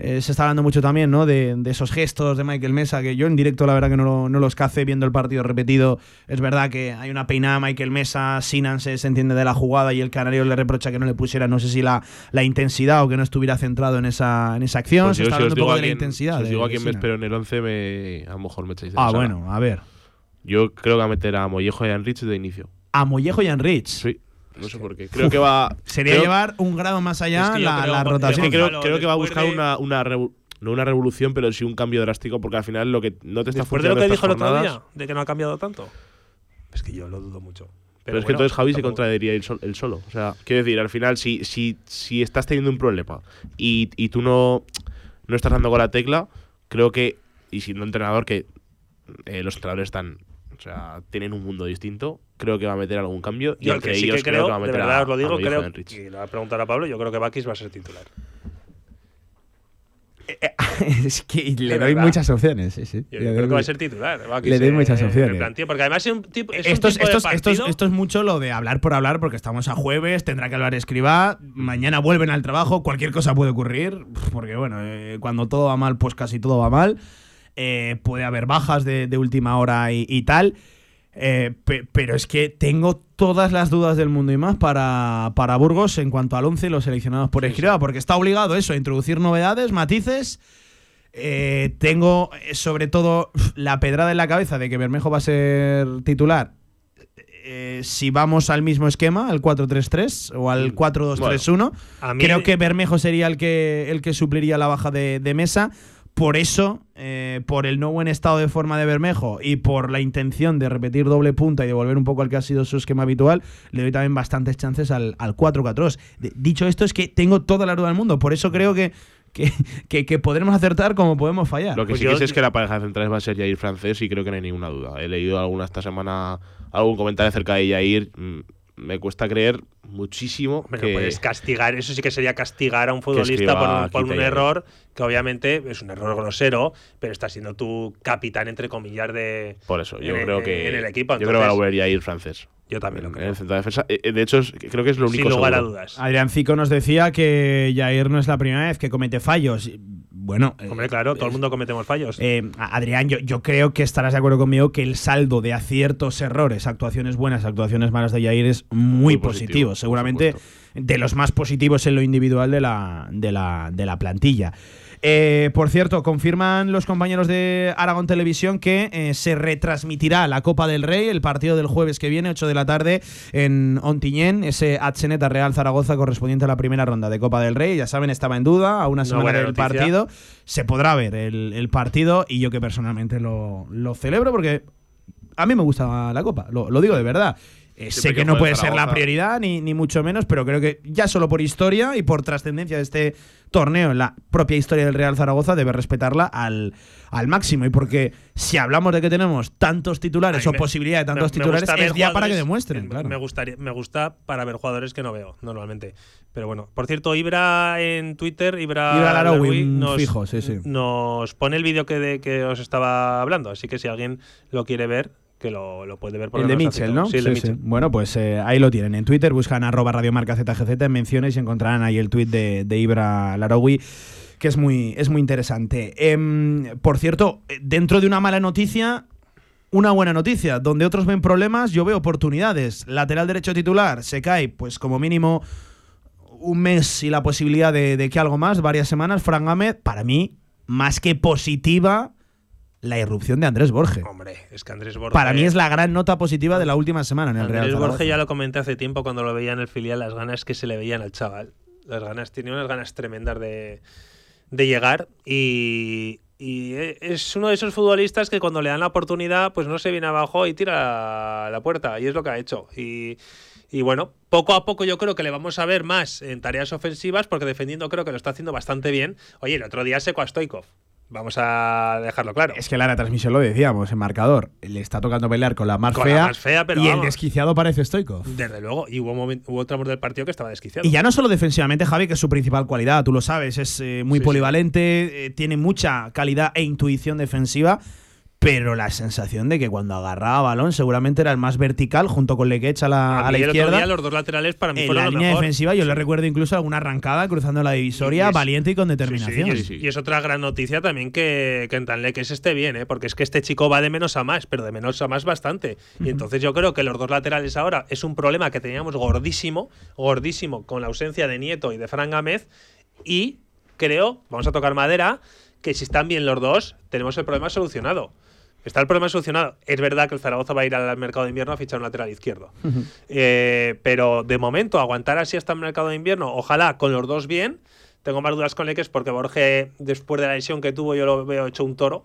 Eh, se está hablando mucho también ¿no? de, de esos gestos de Michael Mesa, que yo en directo la verdad que no, lo- no los cace viendo el partido repetido. Es verdad que hay una peinada a Michael Mesa, Sinan se, entiende de la jugada y el canario le reprocha que no le pusiera, no sé si la, la intensidad o que no estuviera centrado en esa, en esa acción. Pues se yo, está si hablando un poco de la intensidad. si os digo a de quién me espero en el 11, me, a lo mejor me echáis de Ah, bueno, a ver. Yo creo que va a meter a Mollejo y a Enrich de inicio. A Mollejo y a Enrich. Sí. No sé por qué. Creo que va. Sería creo- llevar un grado más allá Es que la, creo, la porque- Es rotación. que creo, creo que va a buscar una, una no una revolución, pero sí un cambio drástico, porque al final lo que no te está Después de lo que dijo el otro día, de que no ha cambiado tanto. Es que yo lo dudo mucho. Pero, es bueno, que entonces Javi se contradiría él, sol- él solo. O sea, quiero decir, al final, si, si, si estás teniendo un problema y, y tú no, no estás dando con la tecla, creo que, y siendo entrenador, que eh, los entrenadores están. O sea, tienen un mundo distinto. Creo que va a meter algún cambio. Y Yo el entre que sí ellos que creo creo, que va a de meter verdad a, os lo digo, a y creo, y le voy a preguntar a Pablo, yo creo que Bakis va a ser titular. es que le De doy verdad. muchas opciones. Sí, sí. Yo Le doy creo que va a ser titular. Bakis, le doy eh, muchas opciones. porque además es un tipo, es esto, un tipo esto, de es- esto, esto es mucho lo de hablar por hablar, porque estamos a jueves, tendrá que hablar escriba, mañana vuelven al trabajo, cualquier cosa puede ocurrir, porque bueno, eh, cuando todo va mal, pues casi todo va mal. Eh, puede haber bajas de, de última hora y, y tal. Eh, pe- pero es que tengo todas las dudas del mundo y más para, para Burgos en cuanto al 11 y los seleccionados por Escriba, porque está obligado eso, a introducir novedades, matices. Eh, tengo eh, sobre todo la pedrada en la cabeza de que Bermejo va a ser titular. Eh, si vamos al mismo esquema, al 4-3-3 o al 4-2-3-1, A mí- creo que Bermejo sería el que, el que supliría la baja de, de mesa. Por eso, eh, por el no buen estado de forma de Bermejo y por la intención de repetir doble punta y de volver un poco al que ha sido su esquema habitual, le doy también bastantes chances al, al 4-4-2. De- Dicho esto, es que tengo toda la duda del mundo. Por eso creo que, que, que- que podremos acertar como podemos fallar. Lo que Pues sí yo- que sé es que la pareja de centrales va a ser Jair francés y creo que no hay ninguna duda. He leído alguna esta semana, algún comentario acerca de Jair. Me cuesta creer muchísimo Hombre, que puedes castigar, eso sí que sería castigar a un futbolista por un, por error que obviamente es un error grosero, pero está siendo tu capitán, entre comillas, de. Por eso, yo en creo que. en el equipo, yo creo que va a entonces- volver Jair francés. Yo también lo En creo. el centro de defensa. Eh, eh, De hecho, creo que es lo único Sin lugar a dudas. Adrián Zico nos decía que Jair no es la primera vez que comete fallos. Bueno, eh, Hombre, claro, todo el mundo cometemos fallos. Eh, Adrián, yo, yo creo que estarás de acuerdo conmigo que el saldo de aciertos, errores, actuaciones buenas, actuaciones malas de Jair es muy, Muy positivo. positivo, Seguramente de los más positivos en lo individual de la, de la, de la plantilla. Eh, por cierto, confirman los compañeros de Aragón Televisión que eh, se retransmitirá la Copa del Rey, el partido del jueves que viene, 8 de la tarde, en Ontinyent, ese Atseneta Real Zaragoza correspondiente a la primera ronda de Copa del Rey. Ya saben, estaba en duda a una semana buena del noticia. partido. Se podrá ver el, el partido y yo que personalmente lo, lo celebro porque a mí me gusta la Copa, lo, lo digo de verdad. Eh, sé que que no puede ser la prioridad, ni, ni mucho menos, pero creo que ya solo por historia y por trascendencia de este torneo en la propia historia del Real Zaragoza debe respetarla al, al máximo. Y porque si hablamos de que tenemos tantos titulares o me- posibilidad de tantos me- me titulares, gusta es ya para que demuestren. me- claro. Me, gustaría, me gusta para ver jugadores que no veo normalmente. Pero bueno, por cierto, Ibra en Twitter, Ibra, Ibra nos, fijo, sí, sí. nos pone el vídeo que, de, que os estaba hablando. Así que si alguien lo quiere ver, que lo, lo puede ver. porque El de Mitchell. ¿no? Sí, el de Sí, Mitchell. sí. Bueno, pues eh, ahí lo tienen. En Twitter buscan arroba radiomarca ZGZ en menciones y encontrarán ahí el tuit de, de Ibra Laraoui que es muy, es muy interesante. Em, por cierto, dentro de una mala noticia, una buena noticia. Donde otros ven problemas, yo veo oportunidades. Lateral derecho titular, se cae, pues como mínimo un mes y la posibilidad de, de que algo más, varias semanas. Fran Gámez, para mí, más que positiva, la irrupción de Andrés Borges. Hombre, es que Andrés Borges. Para mí es la gran nota positiva de la última semana en el Real Andrés. Borges ya lo comenté hace tiempo cuando lo veía en el filial, las ganas que se le veían al chaval. Las ganas, tenía unas ganas tremendas de, de llegar y, Y es uno de esos futbolistas que cuando le dan la oportunidad, pues no se viene abajo y tira a la puerta. Y es lo que ha hecho. Y, y bueno, poco a poco yo creo que le vamos a ver más en tareas ofensivas, porque defendiendo creo que lo está haciendo bastante bien. Oye, el otro día secó a Stoikov. Vamos a dejarlo claro. Es que la transmisión lo decíamos, en marcador. Le está tocando pelear con la más, Con la fea, más fea, pero y el desquiciado parece Stoikov. Desde luego, y hubo, hubo tramos del partido que estaba desquiciado. Y ya no solo defensivamente, Javi, que es su principal cualidad, tú lo sabes, es eh, muy Sí, sí. polivalente, eh, tiene mucha calidad e intuición defensiva, pero la sensación de que cuando agarraba balón seguramente era el más vertical junto con Lequech a la, a A la izquierda. día los dos laterales para mí En fueron la línea mejor. defensiva yo le recuerdo incluso alguna arrancada cruzando la divisoria, Y es- valiente y con Sí, sí, determinación. y, es, y es otra gran noticia también que, que en Tanleques esté bien, ¿eh? porque es que este chico va de menos a más, pero de menos a más bastante. Y entonces yo creo que los dos laterales ahora es un problema que teníamos gordísimo, gordísimo, con la ausencia de Nieto y de Fran Gámez. Y creo, vamos a tocar madera, que si están bien los dos, tenemos el problema solucionado. Está el problema solucionado. Es verdad que el Zaragoza va a ir al mercado de invierno a fichar un lateral izquierdo. Eh, pero de momento, aguantar así hasta el mercado de invierno, ojalá con los dos bien. Tengo más dudas con Leques porque Borge, después de la lesión que tuvo, yo lo veo hecho un toro.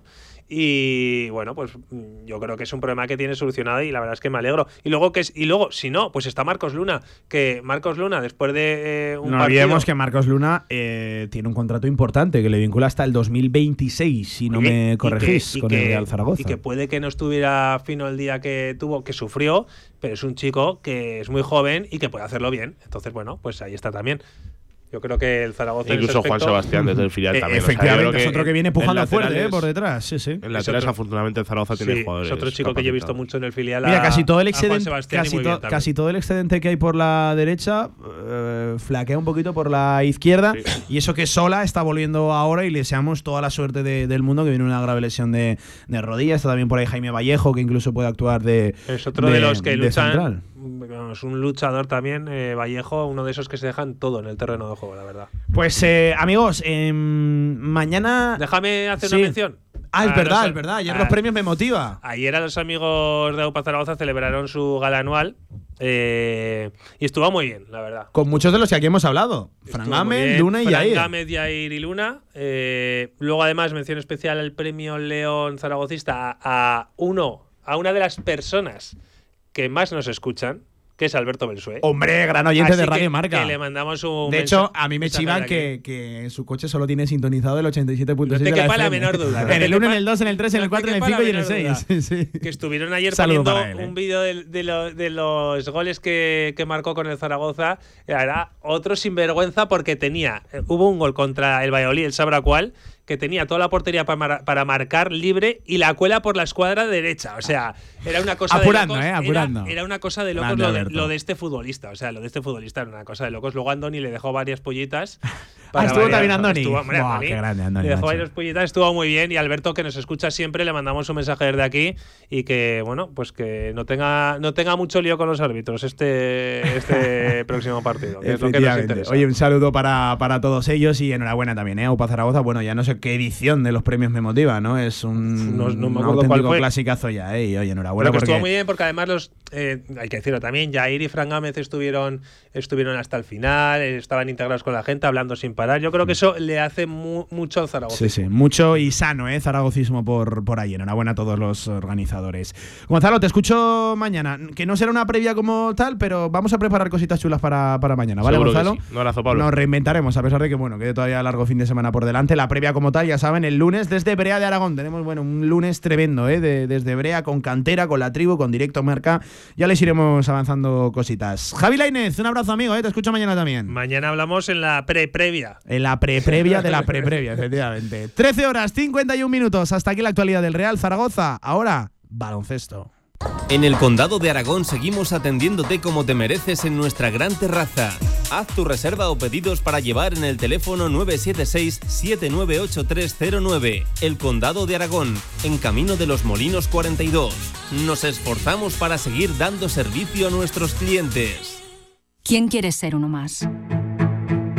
Y bueno, pues mm, yo creo que es un problema que tiene solucionado y la verdad es que me alegro. Y luego, que es, y luego si no, pues está Marcos Luna. Que Marcos Luna, después de eh, un No partido. olvidemos que Marcos Luna eh, tiene un contrato importante que le vincula hasta el 2026, si no me y corregís, que- y con que- el Real Zaragoza. Y que puede que no estuviera fino el día que tuvo, que sufrió, pero es un chico que es muy joven y que puede hacerlo bien. Entonces, bueno, pues ahí está también. Yo creo que el Zaragoza. ese Incluso Juan Sebastián desde el filial Eh, también. O sea, yo efectivamente, es otro que viene en pujando fuerte eh, por detrás. Sí, sí. En laterales, afortunadamente, el Zaragoza tiene Sí, jugadores. es otro chico que yo he visto mucho en el filial. Mira, a- casi todo el a Juan excedente, casi, to- todo el excedente que hay por la derecha eh, flaquea un poquito por la izquierda Sí. y eso que Sola está volviendo ahora y le deseamos toda la suerte de- del mundo que viene una grave lesión de, de rodilla. Está también por ahí Jaime Vallejo que incluso puede actuar de Es otro de, los que de luchan. central. vamos, un luchador también, eh, Vallejo, uno de esos que se dejan todo en el terreno de juego, la verdad. Pues eh, amigos, em, mañana Déjame hacer Sí. una mención. Ah, es A verdad, los- es verdad. Ayer a- los premios me motiva. Ayer a los amigos de Aupa Zaragoza celebraron su gala anual eh, y estuvo muy bien, la verdad. Con muchos de los que aquí hemos hablado. Fran Gámez. Luna y Fran Jair. Gámez, Yair y Luna. Eh, luego, además, mención especial al premio León Zaragocista a, a uno, a una de las personas que más nos escuchan, que es Alberto Belsué. Hombre, gran oyente Así de Radio que- Marca. que le mandamos un De hecho, a mí me chivan que, que su coche solo tiene sintonizado el 87.6 No te de la quepa la FM. menor duda, En el 1, en el 2, en el 3, en el te 4, en el quepa la 5 y en el menor 6. Sí, sí. que estuvieron ayer Saludo poniendo él, eh. un vídeo de, de lo- de los goles que, que marcó con el Zaragoza. Era otro sinvergüenza porque tenía. eh, Hubo un gol contra el Valladolid, el sabrá cuál, que tenía toda la portería para, mar- para marcar libre y la cuela por la escuadra derecha. O sea, era una cosa Apurando, de locos. eh, era- apurando. Era, una cosa de locos lo de, lo de este futbolista. O sea, lo de este futbolista era una cosa de locos. Luego Andoni le dejó varias pollitas. Ah, estuvo variar. también Andoni. Estuvo, hombre, Buah, Andoni qué grande Andoni, Le dejó macho. varias pollitas, estuvo muy bien. Y Alberto, que nos escucha siempre, le mandamos un mensaje desde aquí y que, bueno, pues que no tenga, no tenga mucho lío con los árbitros este, este próximo partido, que es lo que nos Efectivamente. interesa. Oye, un saludo para, para todos ellos y enhorabuena también, ¿eh? Upa Zaragoza. Bueno, ya no sé qué edición de los premios me motiva, ¿no? Es un, No- no me un cuál fue. clasicazo ya, ¿eh? Y oye, enhorabuena Pero que estuvo porque muy bien porque además los eh, hay que decirlo también, Jair y Fran Gámez estuvieron, estuvieron hasta el final, estaban integrados con la gente, hablando sin parar. Yo creo que eso le hace mu- mucho al Zaragoza. Sí, sí, mucho y sano, ¿eh? Zaragocismo por, por ahí. Enhorabuena a todos los organizadores. Gonzalo, te escucho mañana. Que no será una previa como tal, pero vamos a preparar cositas chulas para, para mañana, ¿vale, Seguro Gonzalo? sí. Un abrazo, Pablo. Nos reinventaremos, a pesar de que, bueno, quede todavía largo fin de semana por delante. La previa como tal, ya saben, el lunes desde Brea de Aragón. Tenemos, bueno, un lunes tremendo, ¿eh? De- desde Brea, con cantera, con la tribu, con directo merca. Ya les iremos avanzando cositas. Javi Lainez, un abrazo, amigo, ¿eh? Te escucho mañana también. Mañana hablamos en la pre-previa. En la pre-previa de la pre-previa, efectivamente. 13 horas, 51 minutos. Hasta aquí la actualidad del Real Zaragoza. Ahora, baloncesto. En el Condado de Aragón seguimos atendiéndote como te mereces en nuestra gran terraza. Haz tu reserva o pedidos para llevar en el teléfono 976-798309. El Condado de Aragón, en Camino de los Molinos 42. Nos esforzamos para seguir dando servicio a nuestros clientes. ¿Quién quiere ser uno más?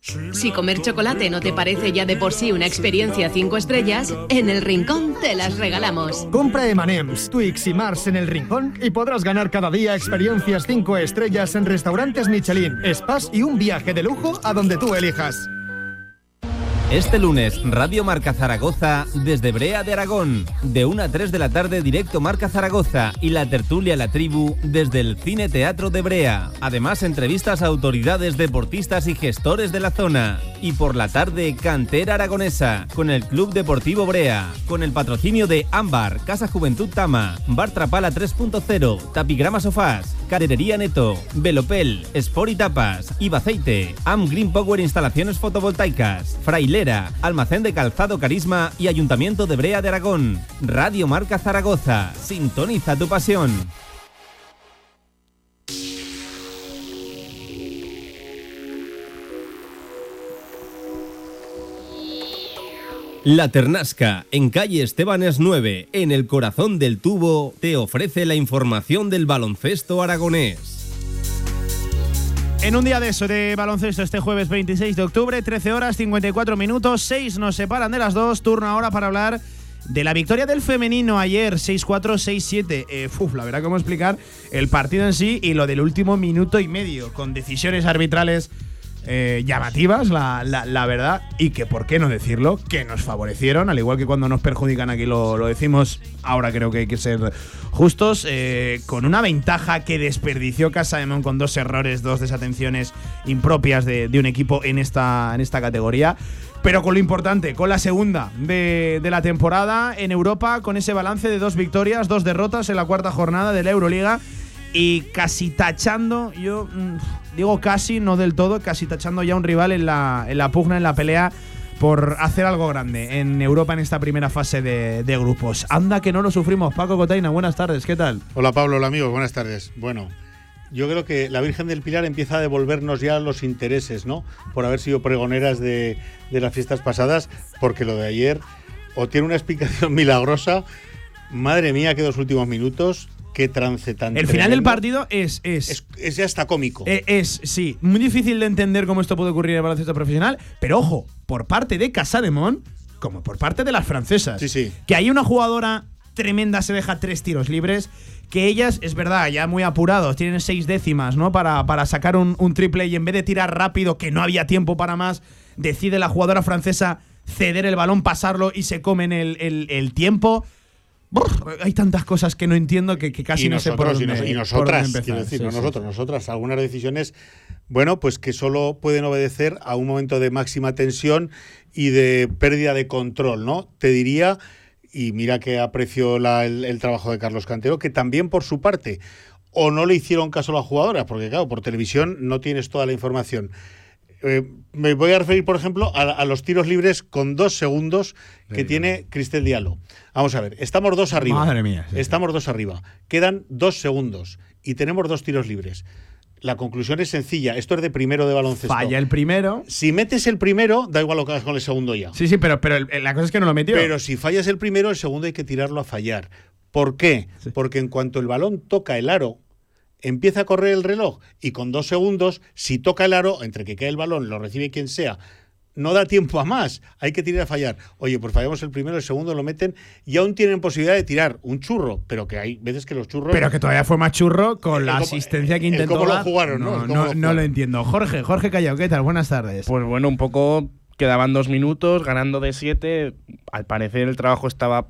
Si comer chocolate no te parece ya de por sí una experiencia 5 estrellas, en el Rincón te las regalamos. Compra M&M's, Twix y Mars en el Rincón y podrás ganar cada día experiencias 5 estrellas en restaurantes Michelin, spas y un viaje de lujo a donde tú elijas. Este lunes, Radio Marca Zaragoza desde Brea de Aragón. De 1 a 3 de la tarde, directo Marca Zaragoza y la tertulia La Tribu desde el Cine Teatro de Brea. Además, entrevistas a autoridades deportistas y gestores de la zona. Y por la tarde, Cantera Aragonesa con el Club Deportivo Brea. Con el patrocinio de Ámbar, Casa Juventud Tama, Bar Trapala 3.0, Tapigrama Sofás, Carerería Neto, Velopel, Sport y Tapas, Ibaceite, Am Green Power Instalaciones Fotovoltaicas, Almacén de Calzado Carisma y Ayuntamiento de Brea de Aragón. Radio Marca Zaragoza. Sintoniza tu pasión. La Ternasca, en calle Estebanes 9, en el corazón del tubo, te ofrece la información del baloncesto aragonés. En un día de eso de baloncesto este jueves 26 de octubre, 13 horas 54 minutos, 6 nos separan de las dos, turno ahora para hablar de la victoria del femenino ayer, 6-4, 6-7. Eh, uf, la verdad, cómo explicar el partido en sí y lo del último minuto y medio, con decisiones arbitrales eh, llamativas, la, la- verdad, y que, ¿por qué no decirlo? Que nos favorecieron, al igual que cuando nos perjudican aquí lo, lo decimos, ahora creo que hay que ser justos, eh, con una ventaja que desperdició Casa de Mon con dos errores, dos desatenciones impropias de, de un equipo en esta, en esta categoría. Pero con lo importante, con la segunda de, de la temporada en Europa, con ese balance de dos victorias, dos derrotas en la cuarta jornada de la Euroliga y casi tachando, yo mm, digo casi, no del todo, casi tachando ya un rival en la, en la pugna, en la pelea por hacer algo grande en Europa en esta primera fase de, grupos. Anda que no lo sufrimos. Paco Cotaina, buenas tardes, ¿qué tal? Hola Pablo, hola amigos, buenas tardes. Bueno, yo creo que la Virgen del Pilar empieza a devolvernos ya los intereses, ¿no? Por haber sido pregoneras de, de las fiestas pasadas, porque lo de ayer o tiene una explicación milagrosa. Madre mía, que dos últimos minutos, qué trance tan El final del partido es. Es, Es, es ya hasta cómico. eh, es, sí, muy difícil de entender cómo esto puede ocurrir en el baloncesto profesional, pero ojo, por parte de Casademont, como por parte de las francesas. Sí, sí. Que hay una jugadora tremenda, se deja tres tiros libres. Que ellas, es verdad, ya muy apurados, tienen seis décimas, ¿no? Para, para sacar un, un triple y en vez de tirar rápido, que no había tiempo para más, decide la jugadora francesa ceder el balón, pasarlo y se comen el, el- el tiempo. Brr, hay tantas cosas que no entiendo que, que casi y no sé por nosotros, y dónde, y nosotras, empezar. quiero decir, Sí, no sí, nosotros, sí. nosotras, algunas decisiones, bueno, pues que solo pueden obedecer a un momento de máxima tensión y de pérdida de control, ¿no? Te diría, y mira que aprecio la- el, el trabajo de Carlos Cantero, que también por su parte, o no le hicieron caso a las jugadoras, porque claro, por televisión no tienes toda la información. Eh, me voy a referir, por ejemplo, a, a los tiros libres con dos segundos que tiene Cristel Diallo. Vamos a ver, estamos dos arriba. Madre mía, sí, sí. estamos dos arriba. Quedan dos segundos y tenemos dos tiros libres. La conclusión es sencilla. Esto es de primero de baloncesto. Falla el primero. Si metes el primero, da igual lo que hagas con el segundo ya. Sí, sí, pero, pero el- la cosa es que no lo metió. Pero si fallas el primero, el segundo hay que tirarlo a fallar. ¿Por qué? Porque en cuanto el balón toca el aro, empieza a correr el reloj y con dos segundos, si toca el aro, entre que cae el balón, lo recibe quien sea, no da tiempo a más. Hay que tirar a fallar. Oye, pues fallamos el primero, el segundo lo meten y aún tienen posibilidad de tirar un churro, pero que hay veces que los churros. Pero que todavía fue más churro con El la cómo- asistencia que intentó. cómo lo jugaron, ¿no? No, lo entiendo. Jorge, Jorge Callao, ¿qué tal? Buenas tardes. Pues bueno, un poco quedaban dos minutos, ganando de siete. Al parecer el trabajo estaba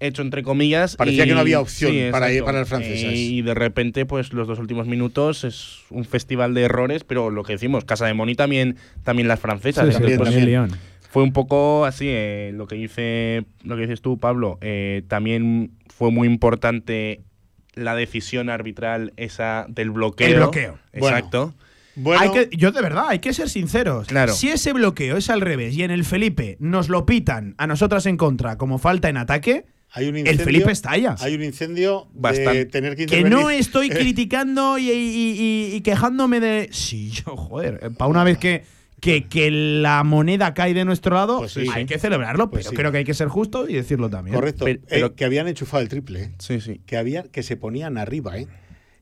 hecho entre comillas. Parecía y- que no había opción Sí, para, exacto. para las francesas. Eh, y de repente, pues los dos últimos minutos es un festival de errores, pero lo que decimos, Casa de Moni también, también las francesas. Sí, Entonces, también León. Fue un poco así, eh, lo que dice, lo que dices tú, Pablo. eh, también fue muy importante la decisión arbitral esa del bloqueo. El bloqueo. Exacto. Bueno, Hay que, yo de verdad, hay que ser sinceros. Claro. Si ese bloqueo es al revés y en el Felipe nos lo pitan a nosotras en contra como falta en ataque, hay un el Felipe estalla. Hay un incendio de Bastante. tener que Que no estoy Eh, criticando y, y- y- y quejándome de. Sí, yo, joder, para una vez que, que, que la moneda cae de nuestro lado, Pues sí, hay sí. que celebrarlo, Pues pero sí. creo que hay que ser justo y decirlo también. Correcto. Pero- Eh, pero- que habían enchufado el triple, ¿eh? Sí, sí. que había que se ponían arriba, ¿eh?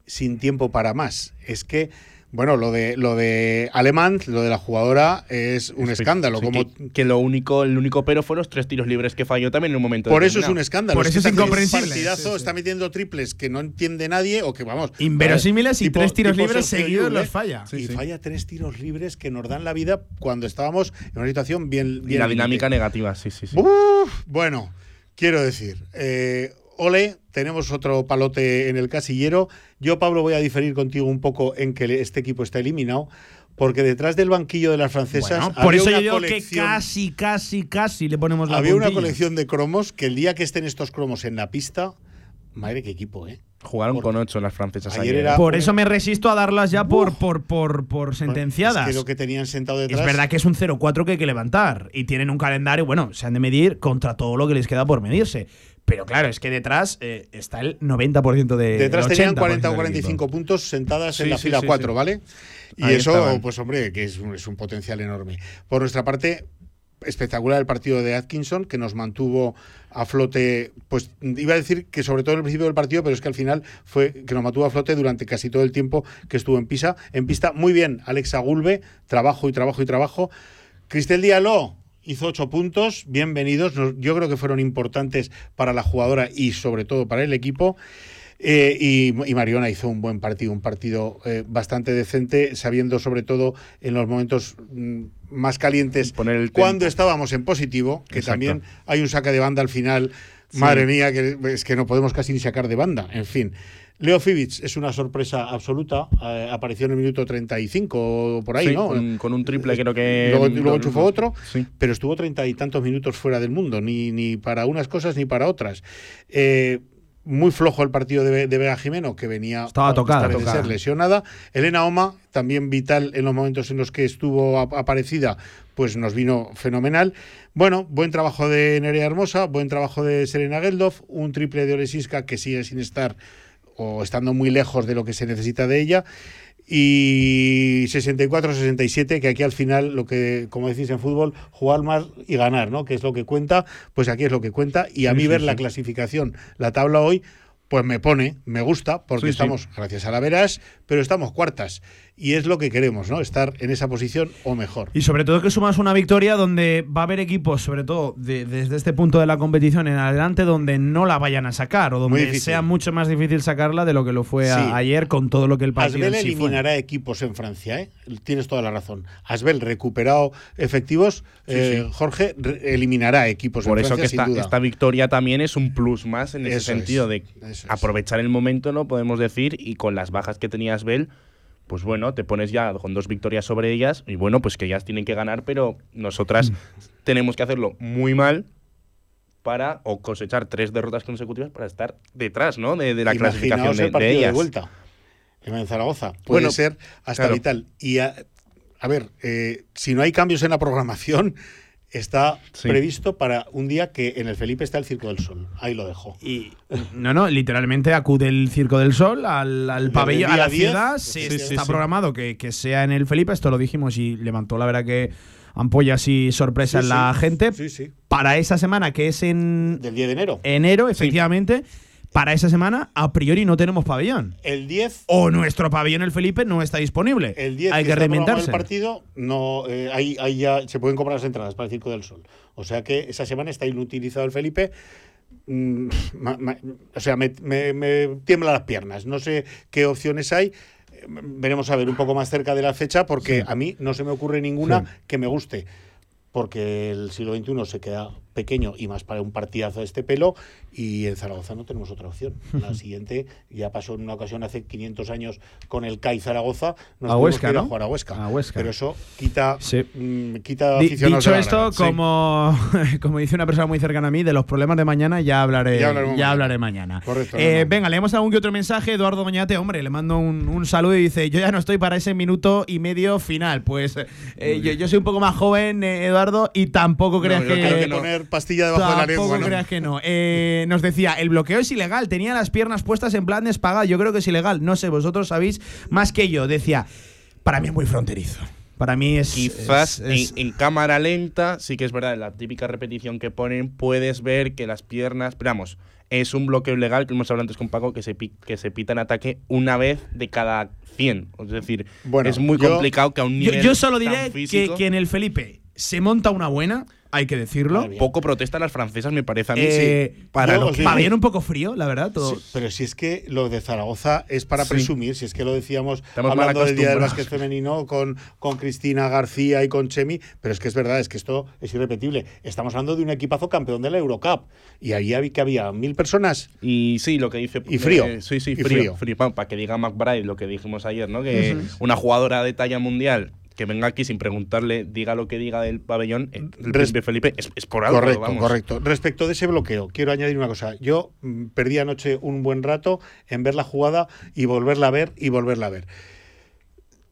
sin tiempo para más. Es que bueno, lo de lo de Alemán, lo de la jugadora es un escándalo. Sí, como que, que lo único, el único pero fue los tres tiros libres que falló también en un momento. por eso es un escándalo. Por eso es incomprensible. partidazo, Sí, sí. está metiendo triples que no entiende nadie o que vamos. Inverosímiles y tipo- tres tiros libres seguidos los falla. y falla tres tiros libres que nos dan la vida cuando estábamos en una situación bien. Y bien la límite. dinámica negativa, sí, sí, sí. Uf, bueno, quiero decir, eh, ole, tenemos otro palote en el casillero. Yo, Pablo, voy a diferir contigo un poco en que este equipo está eliminado, porque detrás del banquillo de las francesas Bueno, por había eso yo digo que casi, casi, casi le ponemos la había una colección de cromos que el día que estén estos cromos en la pista, madre qué equipo, ¿eh? Jugaron Porque con ocho las francesas ayer ayer. era- Por eso me resisto a darlas ya por, por, por, por sentenciadas. Es que lo que tenían sentado detrás. Es verdad que es un 0-4 que hay que levantar y tienen un calendario, bueno, se han de medir contra todo lo que les queda por medirse. Pero claro, es que detrás eh, está el 90% de. Detrás el tenían 80% 40 o del 45 puntos sentadas en la sí, fila sí, 4, sí. ¿vale? Y Ahí eso, estaban. pues hombre, que es un, es un potencial enorme. Por nuestra parte, espectacular el partido de Atkinson, que nos mantuvo a flote, pues iba a decir que sobre todo en el principio del partido, pero es que al final fue que nos mantuvo a flote durante casi todo el tiempo que estuvo en pista. En pista, muy bien, Alexa Gulbe, trabajo y trabajo y trabajo. Cristel Diallo hizo ocho puntos, bienvenidos. Yo creo que fueron importantes para la jugadora y sobre todo para el equipo. Eh, y, y Mariona hizo un buen partido, un partido eh, bastante decente, sabiendo sobre todo en los momentos mm, más calientes Poner el cuando estábamos en positivo, que Exacto. también hay un saque de banda al final. Madre mía, que es que no podemos casi ni sacar de banda. En fin. Leo Fibic es una sorpresa absoluta. eh, apareció en el minuto 35 o por ahí, Sí, ¿no? con, con un triple creo que. Luego, luego enchufó otro, Sí. pero estuvo treinta y tantos minutos fuera del mundo, ni, ni para unas cosas ni para otras. Eh, muy flojo el partido de, de Vega Jimeno, que venía Estaba tocada, tocada. ser lesionada. Elena Oma, también vital en los momentos en los que estuvo ap- aparecida, pues nos vino fenomenal. Bueno, buen trabajo de Nerea Hermosa, buen trabajo de Serena Geldof, un triple de Olesinska que sigue sin estar o estando muy lejos de lo que se necesita de ella. Y 64-67, que aquí al final, lo que, como decís en fútbol, jugar más y ganar, ¿no? Que es lo que cuenta, pues aquí es lo que cuenta. Y a Sí, mí sí, ver sí. la clasificación, la tabla hoy, pues me pone, me gusta, porque estamos, gracias a la veras, pero estamos cuartas. Y es lo que queremos, ¿no? Estar en esa posición o mejor. Y sobre todo que sumas una victoria donde va a haber equipos, sobre todo de- desde este punto de la competición en adelante, donde no la vayan a sacar o donde sea mucho más difícil sacarla de lo que lo fue a- Sí. ayer con todo lo que el partido Asbel en sí fue. eliminará equipos en Francia, ¿eh? Tienes toda la razón. Asbel recuperado efectivos, Sí, eh, sí. Jorge eliminará equipos Por en eso Francia, que sin esta, duda. esta victoria también es un plus más en ese Eso es, sentido de eso es. aprovechar el momento, ¿no? Podemos decir, y con las bajas que tenía Asbel, pues bueno, te pones ya con dos victorias sobre ellas, y bueno, pues que ellas tienen que ganar, pero nosotras Mm. tenemos que hacerlo muy mal para o cosechar tres derrotas consecutivas para estar detrás, ¿no? De, de la Imaginaos clasificación el de, de partido de, ellas. vuelta en Zaragoza. Puede Bueno, ser hasta claro. vital. Y a, a ver, eh, si no hay cambios en la programación, está Sí. previsto para un día que en el Felipe está el Circo del Sol. Ahí lo dejo. Y no, no, literalmente acude el Circo del Sol al, al pabellón, el a la día 10, ciudad. sí, Sí, sí, está sí. programado que, que sea en el Felipe, esto lo dijimos y levantó la verdad que ampollas y sorpresa Sí, en la sí. gente. Sí, sí. Para esa semana, que es en Del 10 de enero. enero, efectivamente, para esa semana, a priori no tenemos pabellón. El 10 O nuestro pabellón el Felipe no está disponible. El 10 Hay que programado reinventarse. el partido, no, eh, ahí, ahí ya se pueden comprar las entradas para el Circo del Sol. O sea que esa semana está inutilizado el Felipe. Mm, ma- ma- o sea, me, me, me tiembla las piernas. No sé qué opciones hay. Veremos a ver un poco más cerca de la fecha porque a mí no se me ocurre ninguna Sí. que me guste. Porque el siglo XXI se queda pequeño y más para un partidazo de este pelo. Y en Zaragoza no tenemos otra opción. La siguiente ya pasó en una ocasión hace 500 años con el CAI Zaragoza. Nos A Huesca, ir a ¿no? jugar a Huesca. A Huesca. Pero eso quita, Sí. mm, quita aficionados dicho esto. Sí. como, como dice una persona muy cercana a mí, de los problemas de mañana ya hablaré, Ya hablaré mañana. Correcto, Eh, no, no. Venga, leemos algún que otro mensaje. Eduardo Doñate, hombre, le mando un, un saludo y dice: Yo ya no estoy para ese minuto y medio final. Pues eh, yo, yo soy un poco más joven, eh, Eduardo, y tampoco creas que. que poner pastilla debajo de la Tampoco lengua, ¿no? creas que no. Eh, nos decía, el bloqueo es ilegal. Tenía las piernas puestas en plan de espagada. Yo creo que es ilegal. No sé, vosotros sabéis más que yo. Decía, para mí es muy fronterizo. Para mí es. Quizás es- es- en, en cámara lenta, sí que es verdad, en la típica repetición que ponen, puedes ver que las piernas. Pero vamos, es un bloqueo ilegal que hemos hablado antes con Paco, que se, que se pita en ataque una vez de cada 100. Es decir, Bueno, es muy yo- complicado que a un yo, nivel. yo solo tan diré que, que en el Felipe se monta una buena, hay que decirlo. Poco protestan las francesas, me parece a mí. Eh, sí, para lo que- Pabellón un poco frío, la verdad. Todo. Sí, pero si es que lo de Zaragoza es para Sí. presumir, si es que lo decíamos Estamos hablando del Día del. Básquet Femenino con, con Cristina García y con Chemi, pero es que es verdad, es que esto es irrepetible. Estamos hablando de un equipazo campeón de la Eurocup y ahí había, que había mil personas. Y sí, lo que dice. Y frío. eh, sí, sí, Y frío. frío. para que diga McBride lo que dijimos ayer, ¿no? Que una jugadora de talla mundial que venga aquí sin preguntarle, diga lo que diga del pabellón, el príncipe Felipe es, es por algo. correcto, vamos. correcto. Respecto de ese bloqueo, quiero añadir una cosa. Yo mm, perdí anoche un buen rato en ver la jugada y volverla a ver y volverla a ver.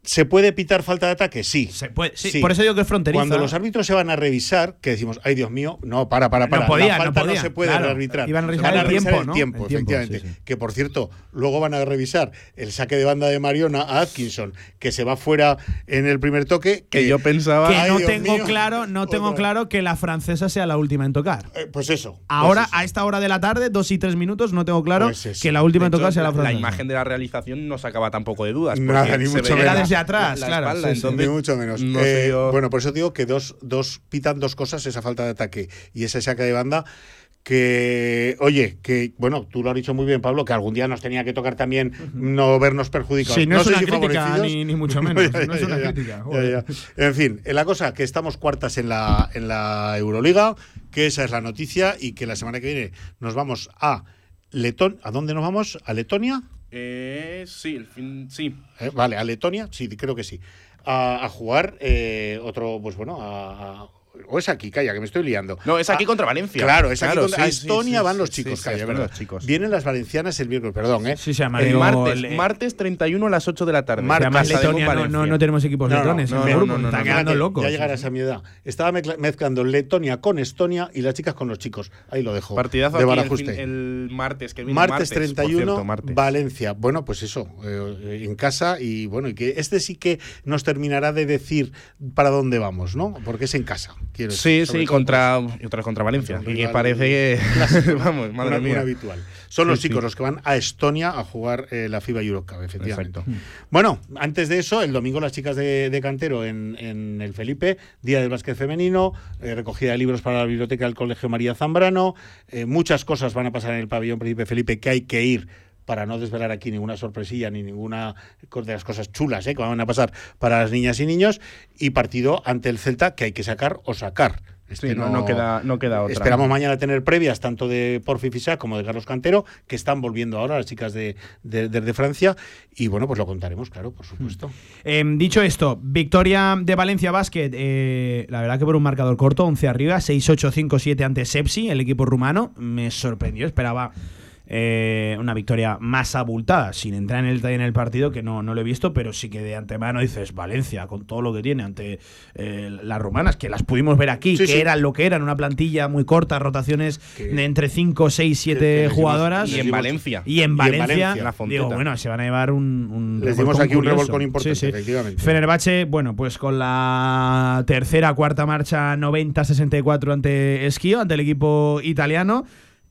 ¿Se puede pitar falta de ataque? Sí. Se puede- sí, Por eso digo que es fronterizo. Cuando los árbitros se van a revisar, que decimos, ay Dios mío, no, para, para, No para. podían, la no falta no, podían, se puede claro. arbitrar. Iban a revisar van el tiempo, el ¿no? tiempo, El tiempo, efectivamente. sí, sí. Que por cierto, luego van a revisar el saque de banda de Mariona a Atkinson, que se va fuera en el primer toque. Que yo pensaba. que no Dios tengo mío. claro, no tengo Otra. claro que la francesa sea la última en tocar. Eh, pues eso. pues Ahora, eso. a esta hora de la tarde, dos y tres minutos, no tengo claro Pues que la última en tocar sea la la, francesa. imagen de la realización no sacaba tampoco de dudas. Nada, ni mucho menos. Desde atrás, la claro, espalda, sí, sí. entonces, Ni mucho menos. no Eh, yo- Bueno, por eso digo que dos, dos pitan dos cosas, esa falta de ataque y ese saque de banda. Que, oye, que, bueno, tú lo has dicho muy bien, Pablo, que algún día nos tenía que tocar también no vernos perjudicados. Sí, no es sé una si crítica, ni- ni mucho menos, Ya, no es ya, una ya, crítica, ya, ya. En fin, en la cosa que estamos cuartas en la, en la Euroliga, que esa es la noticia y que la semana que viene nos vamos a Letón. ¿A dónde nos vamos? ¿A Letonia? Eh, sí, el fin, sí. Eh, vale, a Letonia, sí, creo que sí. A, jugar eh, otro, pues bueno, a- o es aquí, calla, que me estoy liando. No, es aquí Ah, contra Valencia. Claro, es aquí Claro, contra- sí, a Estonia sí, van los chicos, sí, calla, sí, ¿verdad? los chicos. Vienen las valencianas el miércoles, perdón, ¿eh? Sí, se llama El martes, le- martes 31 a las 8 de la tarde. Martes. Letonia no, Valencia. no, no tenemos equipos No, letones no, el no, no, no, está quedando loco. Ya llegarás a mi edad. Estaba mezcla- mezclando Letonia con Estonia y las chicas con los chicos. Ahí lo dejo. Partidazo de aquí el, Barajuste. el martes que viene. Martes, por 31, cierto, martes. Valencia. Bueno, pues eso, eh, en casa y bueno, y que este sí que nos terminará de decir para dónde vamos, ¿no? Porque es en casa. Quiero Sí, decir, sí, contra, y otra contra Valencia. Contra Y que parece que. clásico, Vamos, pues, madre una- mía. una habitual. Son los chicos sí. los que van a Estonia a jugar eh, la FIBA Eurocup, efectivamente. Bueno, antes de eso, el domingo las chicas de, de Cantero en, en el Felipe, Día del Básquet Femenino, eh, recogida de libros para la biblioteca del Colegio María Zambrano, eh, muchas cosas van a pasar en el pabellón Príncipe Felipe que hay que ir para no desvelar aquí ninguna sorpresilla ni ninguna de las cosas chulas eh, que van a pasar para las niñas y niños, y partido ante el Celta que hay que sacar o sacar. Este Sí, no, no queda, no queda otra. Esperamos mañana tener previas tanto de Porfi Fisac como de Carlos Cantero, que están volviendo ahora las chicas de, de- Francia. Y bueno, pues lo contaremos, claro, por supuesto. Em, dicho esto, victoria de Valencia Basket, eh, la verdad que por un marcador corto, 11 arriba, 6-8-5-7 ante Sepsi, el equipo rumano. Me sorprendió, esperaba eh, una victoria más abultada, sin entrar en el en el partido, que no, no lo he visto, pero sí que de antemano dices Valencia, con todo lo que tiene ante eh, las rumanas, que las pudimos ver aquí, Sí, que sí. eran lo que eran, una plantilla muy corta, rotaciones Que- de entre 5, 6, 7 que les dimos- jugadoras. Y en Valencia. Y en Valencia, digo, bueno, se van a llevar un, un Les dimos aquí un revolcón importante, Sí, sí. efectivamente. Fenerbahce, bueno, pues con la tercera, cuarta marcha 90-64 ante Esquio, ante el equipo italiano,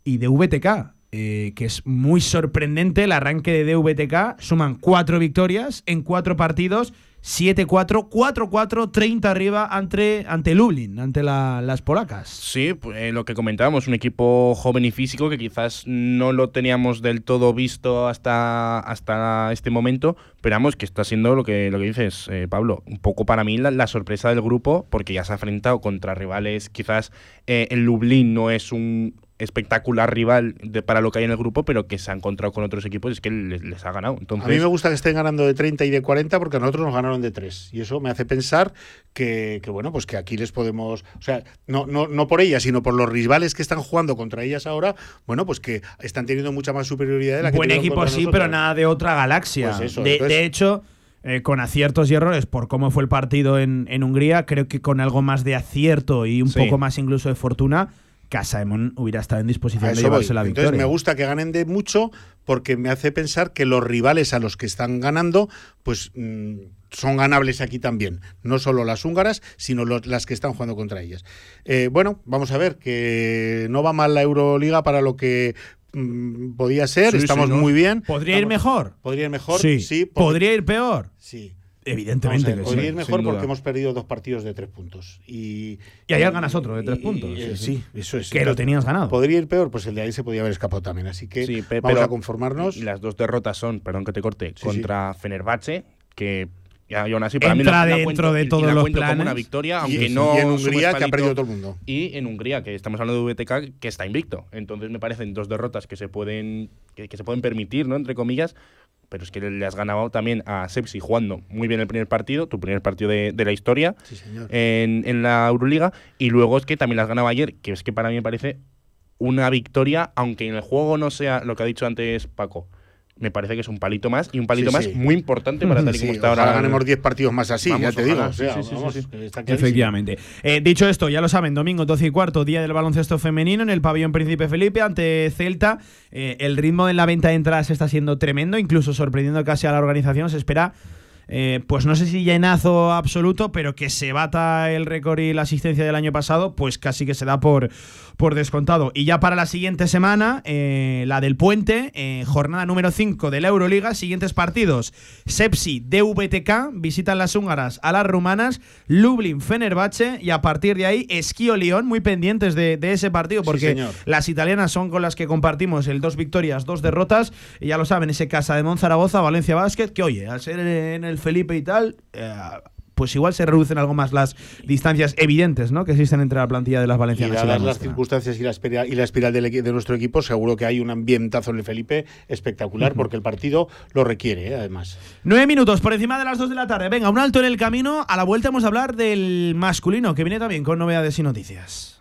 y de VTK, eh, que es muy sorprendente el arranque de DVTK. Suman cuatro victorias en cuatro partidos 7-4, 4-4, 30 arriba ante, ante Lublin, ante la- las polacas. Sí, eh, lo que comentábamos, un equipo joven y físico que quizás no lo teníamos del todo visto hasta, hasta este momento, pero vamos, que está siendo lo que, lo que dices, eh, Pablo, un poco para mí la, sorpresa del grupo, porque ya se ha enfrentado contra rivales, quizás el Lublin no es un espectacular rival de- para lo que hay en el grupo, pero que se ha encontrado con otros equipos y es que les, les ha ganado. Entonces, A mí me gusta que estén ganando de 30 y de 40 porque a nosotros nos ganaron de 3. Y eso me hace pensar que, que, bueno, pues que aquí les podemos. O sea, no, no, no por ellas, sino por los rivales que están jugando contra ellas ahora, bueno, pues que están teniendo mucha más superioridad de la que Buen equipo sí, nosotros. pero nada de otra galaxia. Pues eso, de, entonces- de hecho, eh, con aciertos y errores por cómo fue el partido en, en Hungría, creo que con algo más de acierto y un Sí. poco más incluso de fortuna, Casaemon hubiera estado en disposición A de llevarse voy. la Entonces victoria. me gusta que ganen de mucho porque me hace pensar que los rivales a los que están ganando, pues mm, son ganables aquí también. No solo las húngaras, sino los- las que están jugando contra ellas. Eh, bueno, vamos a ver, que no va mal la Euroliga para lo que mm, podía ser. Sí, Estamos sí, ¿no? muy bien. ¿Podría ir mejor? Podría ir mejor, Sí. ¿Podría ir peor? Sí. Evidentemente que podría sí, ir mejor sin duda. porque hemos perdido dos partidos de tres puntos. Y, Y ayer ganas otro de tres y- puntos. y- sí, eso es. Que lo tenías ganado. Podría ir peor, pues el de ahí se podía haber escapado también. Así que Sí, vamos pero a conformarnos. Las dos derrotas son, perdón que te corte, Sí, contra Fenerbahce, que ya, y aún así para mí Entra la- la dentro cuento- de y todos la los cuento como planes. una victoria, Y- aunque y no en Hungría, que ha perdido todo el mundo. Y en Hungría, que estamos hablando de VTK, que está invicto. Entonces me parecen dos derrotas que se pueden que, que se pueden permitir, ¿no? Entre comillas. Pero es que le has ganado también a Sepsi jugando muy bien el primer partido, tu primer partido de, de la historia Sí, señor. en, en la Euroliga. Y luego es que también las ganaba ayer, que es que para mí me parece una victoria, aunque en el juego no sea lo que ha dicho antes Paco. Me parece que es un palito más y un palito Sí, más sí. muy importante para tal y Sí, como está ahora. ganemos 10 partidos más así, Vamos, ya te digo. ojalá. O sea, Sí, sí, sí, vamos, sí. está clarísimo. Efectivamente. Eh, dicho esto, ya lo saben, domingo 12 y cuarto, día del baloncesto femenino en el pabellón Príncipe Felipe ante Celta. Eh, el ritmo en la venta de entradas está siendo tremendo, incluso sorprendiendo casi a la organización. Se espera, eh, pues no sé si llenazo absoluto, pero que se bata el récord y la asistencia del año pasado, pues casi que se da por, por descontado. Y ya para la siguiente semana, eh, la del puente, eh, jornada número 5 de la Euroliga, siguientes partidos. Sepsi, DVTK, visitan las húngaras a las rumanas, Lublin, Fenerbahce y a partir de ahí Esquío León, muy pendientes de, de ese partido porque las italianas son con las que compartimos el dos victorias, dos derrotas, y ya lo saben, ese Casa de Monzaragoza, Valencia Basket, que oye, al ser en el Felipe y tal, eh, pues igual se reducen algo más las distancias evidentes ¿no? que existen entre la plantilla de las Y valencianas. y la dadas las nuestra. circunstancias y la espiral, y la espiral del de nuestro equipo, seguro que hay un ambientazo en el Felipe espectacular, porque el partido lo requiere, ¿eh? además. Nueve minutos por encima de las dos de la tarde. Venga, un alto en el camino. A la vuelta vamos a hablar del masculino, que viene también con novedades y noticias.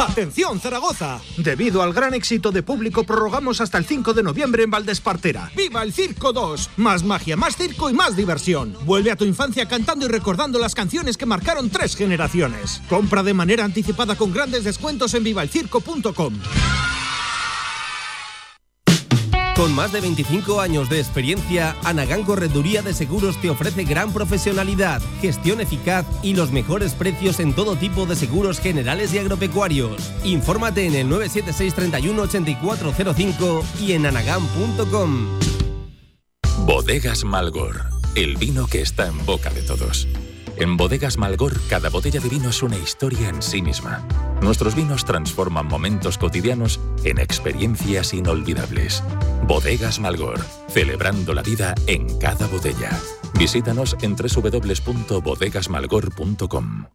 ¡Atención, Zaragoza! Debido al gran éxito de público, prorrogamos hasta el 5 de noviembre en Valdespartera. ¡Viva el Circo 2! Más magia, más circo y más diversión. Vuelve a tu infancia cantando y recordando las canciones que marcaron tres generaciones. Compra de manera anticipada con grandes descuentos en vivalcirco.com. Con más de 25 años de experiencia, Anagán Correduría de Seguros te ofrece gran profesionalidad, gestión eficaz y los mejores precios en todo tipo de seguros generales y agropecuarios. Infórmate en el 976 31 8405 y en anagán.com. Bodegas Malgor, el vino que está en boca de todos. En Bodegas Malgor, cada botella de vino es una historia en sí misma. Nuestros vinos transforman momentos cotidianos en experiencias inolvidables. Bodegas Malgor, celebrando la vida en cada botella. Visítanos en www.bodegasmalgor.com.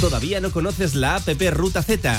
¿Todavía no conoces la APP Ruta Z?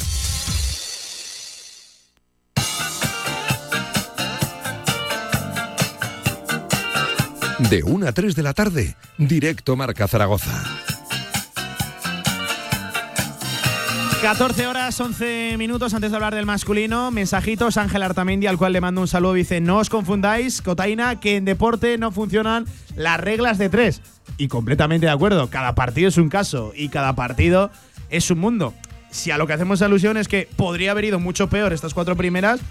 De 1 a 3 de la tarde, directo Marca Zaragoza. 14 horas 11 minutos antes de hablar del masculino. Mensajitos Ángel Artamendi, al cual le mando un saludo. Dice: No os confundáis, Cotaina, que en deporte no funcionan las reglas de tres. Y completamente de acuerdo, cada partido es un caso y cada partido es un mundo. Si a lo que hacemos alusión es que podría haber ido mucho peor estas cuatro primeras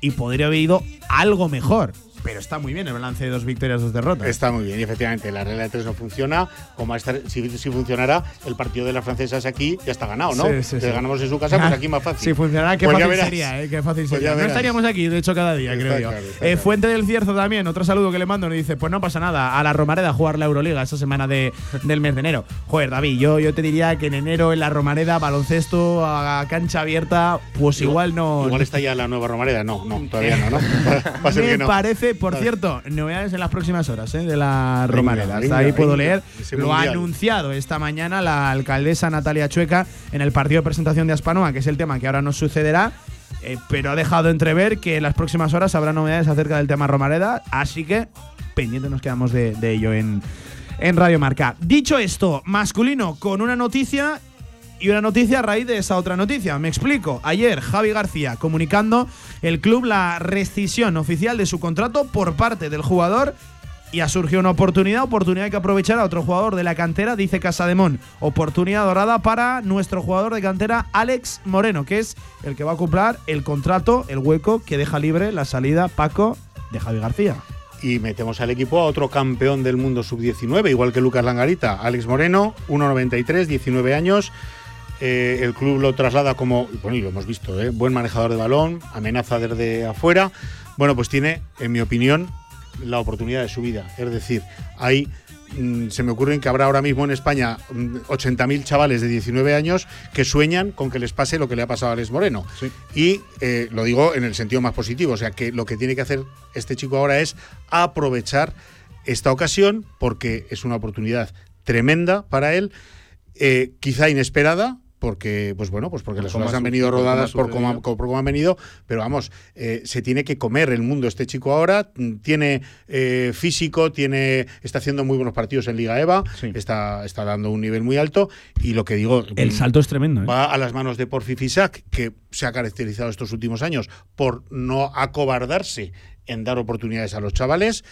y podría haber ido algo mejor. Pero está muy bien el balance de dos victorias, dos derrotas. Está muy bien, y efectivamente, la regla de tres no funciona. Como esta, si, si funcionara, el partido de las francesas aquí ya está ganado, ¿no? Sí, sí, Si sí. ganamos en su casa, pues aquí más fácil. Si funcionara, qué Pues fácil verás. sería, ¿eh? Qué fácil Pues sería. No estaríamos aquí, de hecho, cada día, Está creo yo. claro, Eh. Fuente del Cierzo también, otro saludo que le mando, nos dice: Pues no pasa nada, a la Romareda a jugar la Euroliga esta semana de, del mes de enero. Joder, David, yo, yo te diría que en enero en la Romareda, baloncesto, a cancha abierta, pues igual, no. Igual está ya la nueva Romareda. No, no, todavía no, ¿no? Va a ser Me que no. parece, por Vale. cierto, novedades en las próximas horas ¿eh? de la Romareda. Hasta venga, ahí puedo leer. Lo ha anunciado esta mañana la alcaldesa Natalia Chueca en el partido de presentación de Aspanoa, que es el tema que ahora nos sucederá. eh, pero ha dejado entrever que en las próximas horas habrá novedades acerca del tema Romareda. Así que pendiente nos quedamos de, de ello en, en Radio Marca. Dicho esto, masculino con una noticia y una noticia a raíz de esa otra noticia. Me explico. Ayer Javi García comunicando el club la rescisión oficial de su contrato por parte del jugador y ha surgido una oportunidad, oportunidad que aprovechar a otro jugador de la cantera, dice Casademón. Oportunidad dorada para nuestro jugador de cantera, Alex Moreno, que es el que va a cumplir el contrato, el hueco que deja libre la salida, Paco, de Javi García. Y metemos al equipo a otro campeón del mundo sub-19, igual que Lucas Langarita, Alex Moreno, 1,93, 19 años. Eh, el club lo traslada como, bueno, y lo hemos visto, ¿eh? buen manejador de balón, amenaza desde afuera. Bueno, pues tiene, en mi opinión, la oportunidad de su vida. Es decir, hay, mm, se me ocurren que habrá ahora mismo en España mm, 80.000 chavales de 19 años que sueñan con que les pase lo que le ha pasado a Alex Moreno. Y eh, lo digo en el sentido más positivo, o sea que lo que tiene que hacer este chico ahora es aprovechar esta ocasión porque es una oportunidad tremenda para él, eh, quizá inesperada. Porque, pues bueno, pues porque las cosas ha han venido rodadas por cómo, por cómo han venido, pero vamos, eh, se tiene que comer el mundo este chico ahora. mm, Tiene eh, físico, tiene, está haciendo muy buenos partidos en Liga EVA, está, está dando un nivel muy alto. Y lo que digo, El mm, salto es tremendo. ¿eh? va a las manos de Porfi Fisac, que se ha caracterizado estos últimos años por no acobardarse en dar oportunidades a los chavales.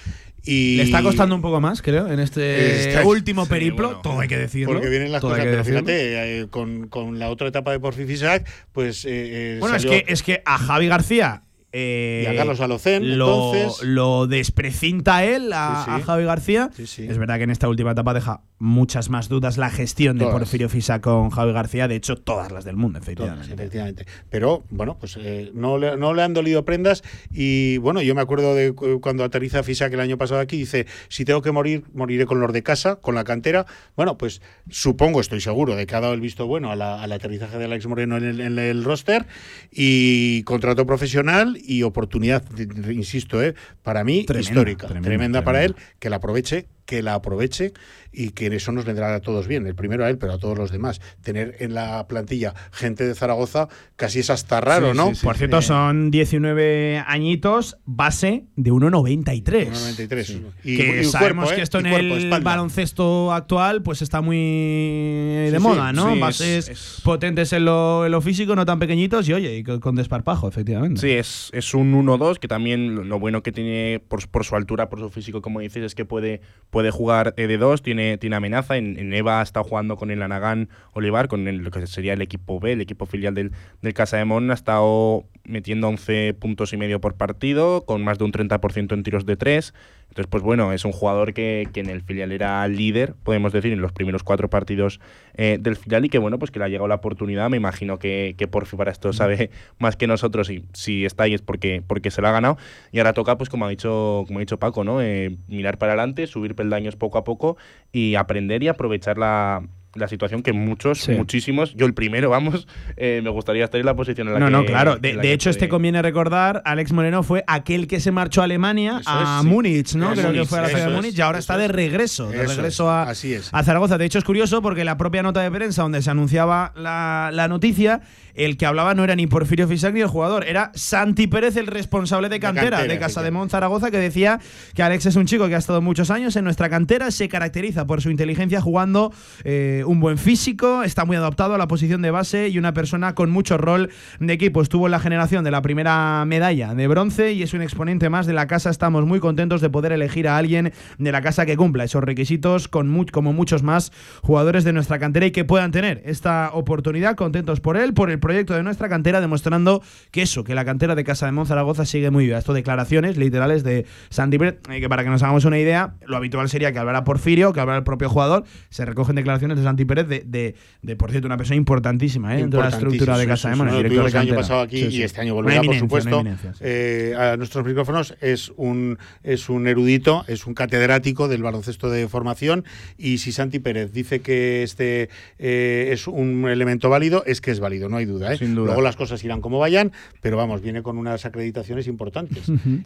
Y Le está costando un poco más, creo, en este Está- último sí, periplo, bueno, todo hay que decirlo. Porque vienen las cosas, pero fíjate, eh, con, con la otra etapa de Porfi Fisac, pues. eh, eh, Bueno, es que, es que a Javi García. Eh, Y a Carlos Alocén, lo, entonces. lo desprecinta él a, Sí, sí. a Javi García. Sí. Es verdad que en esta última etapa deja muchas más dudas la gestión de. Porfirio Fisa con Javi García. De hecho, todas las del mundo, efectivamente. Todas, efectivamente. Pero bueno, pues eh, no, le, no le han dolido prendas. Y bueno, yo me acuerdo de cu- cuando aterriza Fisac el año pasado aquí, dice: Si tengo que morir, moriré con los de casa, con la cantera. Bueno, pues supongo, estoy seguro de que ha dado el visto bueno a la- al aterrizaje de Alex Moreno en el, en el roster. Y contrato profesional y oportunidad, insisto, eh, para mí Tremenda, histórica. tremenda, Tremenda, para él, que la aproveche que la aproveche y que eso nos vendrá a todos bien, el primero a él, pero a todos los demás. Tener en la plantilla gente de Zaragoza casi es hasta raro, Sí, ¿no? sí, sí. Por cierto, son 19 añitos, base de 1,93. 1,93. Y- que y sabemos cuerpo, ¿eh? que esto Y en cuerpo, el espalda. baloncesto actual pues está muy de Sí, moda, sí, ¿no? sí, es- Bases es- potentes en lo, en lo físico, no tan pequeñitos y oye, y con, desparpajo, efectivamente. Sí, es, es un 1-2 que también lo, lo bueno que tiene por, por su altura, por su físico, como dices, es que puede, puede jugar eh, de dos, tiene, tiene amenaza. En, EVA ha estado jugando con el Anagán Olivar, con el- lo que sería el equipo B, el equipo filial del, del Casa de Mon. Ha estado metiendo 11 puntos y medio por partido, con más de un 30% en tiros de tres. Entonces, pues bueno, es un jugador que, que en el filial era líder, podemos decir, en los primeros cuatro partidos eh, del filial y que bueno, pues que le ha llegado la oportunidad. Me imagino que, que Porfi para esto sabe más que nosotros y si está ahí es porque, porque se lo ha ganado. Y ahora toca, pues como ha dicho, como ha dicho Paco, ¿no? Eh, mirar para adelante, subir peldaños poco a poco y aprender y aprovechar la, la situación que muchos, Sí. muchísimos, yo el primero, vamos, eh, me gustaría estar en la posición en la No, que. no, claro. De, de hecho, este conviene recordar, Alex Moreno fue aquel que se marchó a Alemania, Eso a sí. Múnich, ¿no? Creo que fue a la ciudad de Múnich y ahora está de es. regreso, de Eso es, regreso a, así es. a Zaragoza. De hecho, es curioso porque la propia nota de prensa donde se anunciaba la, la noticia, el que hablaba no era ni Porfirio Fisac ni el jugador, era Santi Pérez, el responsable de cantera de, cantera, Casa sí, de Mon Zaragoza, que decía que Alex es un chico que ha estado muchos años en nuestra cantera, se caracteriza por su inteligencia jugando, eh, un buen físico, está muy adaptado a la posición de base y una persona con mucho rol de equipo. Estuvo en la generación de la primera medalla de bronce y es un exponente más de la casa. Estamos muy contentos de poder elegir a alguien de la casa que cumpla esos requisitos, con como muchos más jugadores de nuestra cantera y que puedan tener esta oportunidad. Contentos por él, por el proyecto de nuestra cantera, demostrando que eso, que la cantera de Casa de Monzaragoza sigue muy viva. Esto declaraciones literales de Santi Pérez, eh, que para que nos hagamos una idea, lo habitual sería que hablara Porfirio, que hablara el propio jugador. Se recogen declaraciones de Santi Pérez, de, de, de, por cierto, una persona importantísima ¿eh? dentro de la estructura de Casa de Mon, el director de el año cantera. pasado aquí y este año volverá, por supuesto. eh, a nuestros micrófonos es un, es un erudito, es un catedrático del baloncesto de formación y si Santi Pérez dice que este eh, es un elemento válido, es que es válido, no hay duda. ¿eh? Sin duda. Luego las cosas irán como vayan, pero vamos, viene con unas acreditaciones importantes.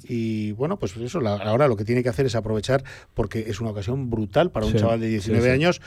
Y bueno, pues eso, la- ahora lo que tiene que hacer es aprovechar porque es una ocasión brutal para un Sí, chaval de 19 sí, sí. años.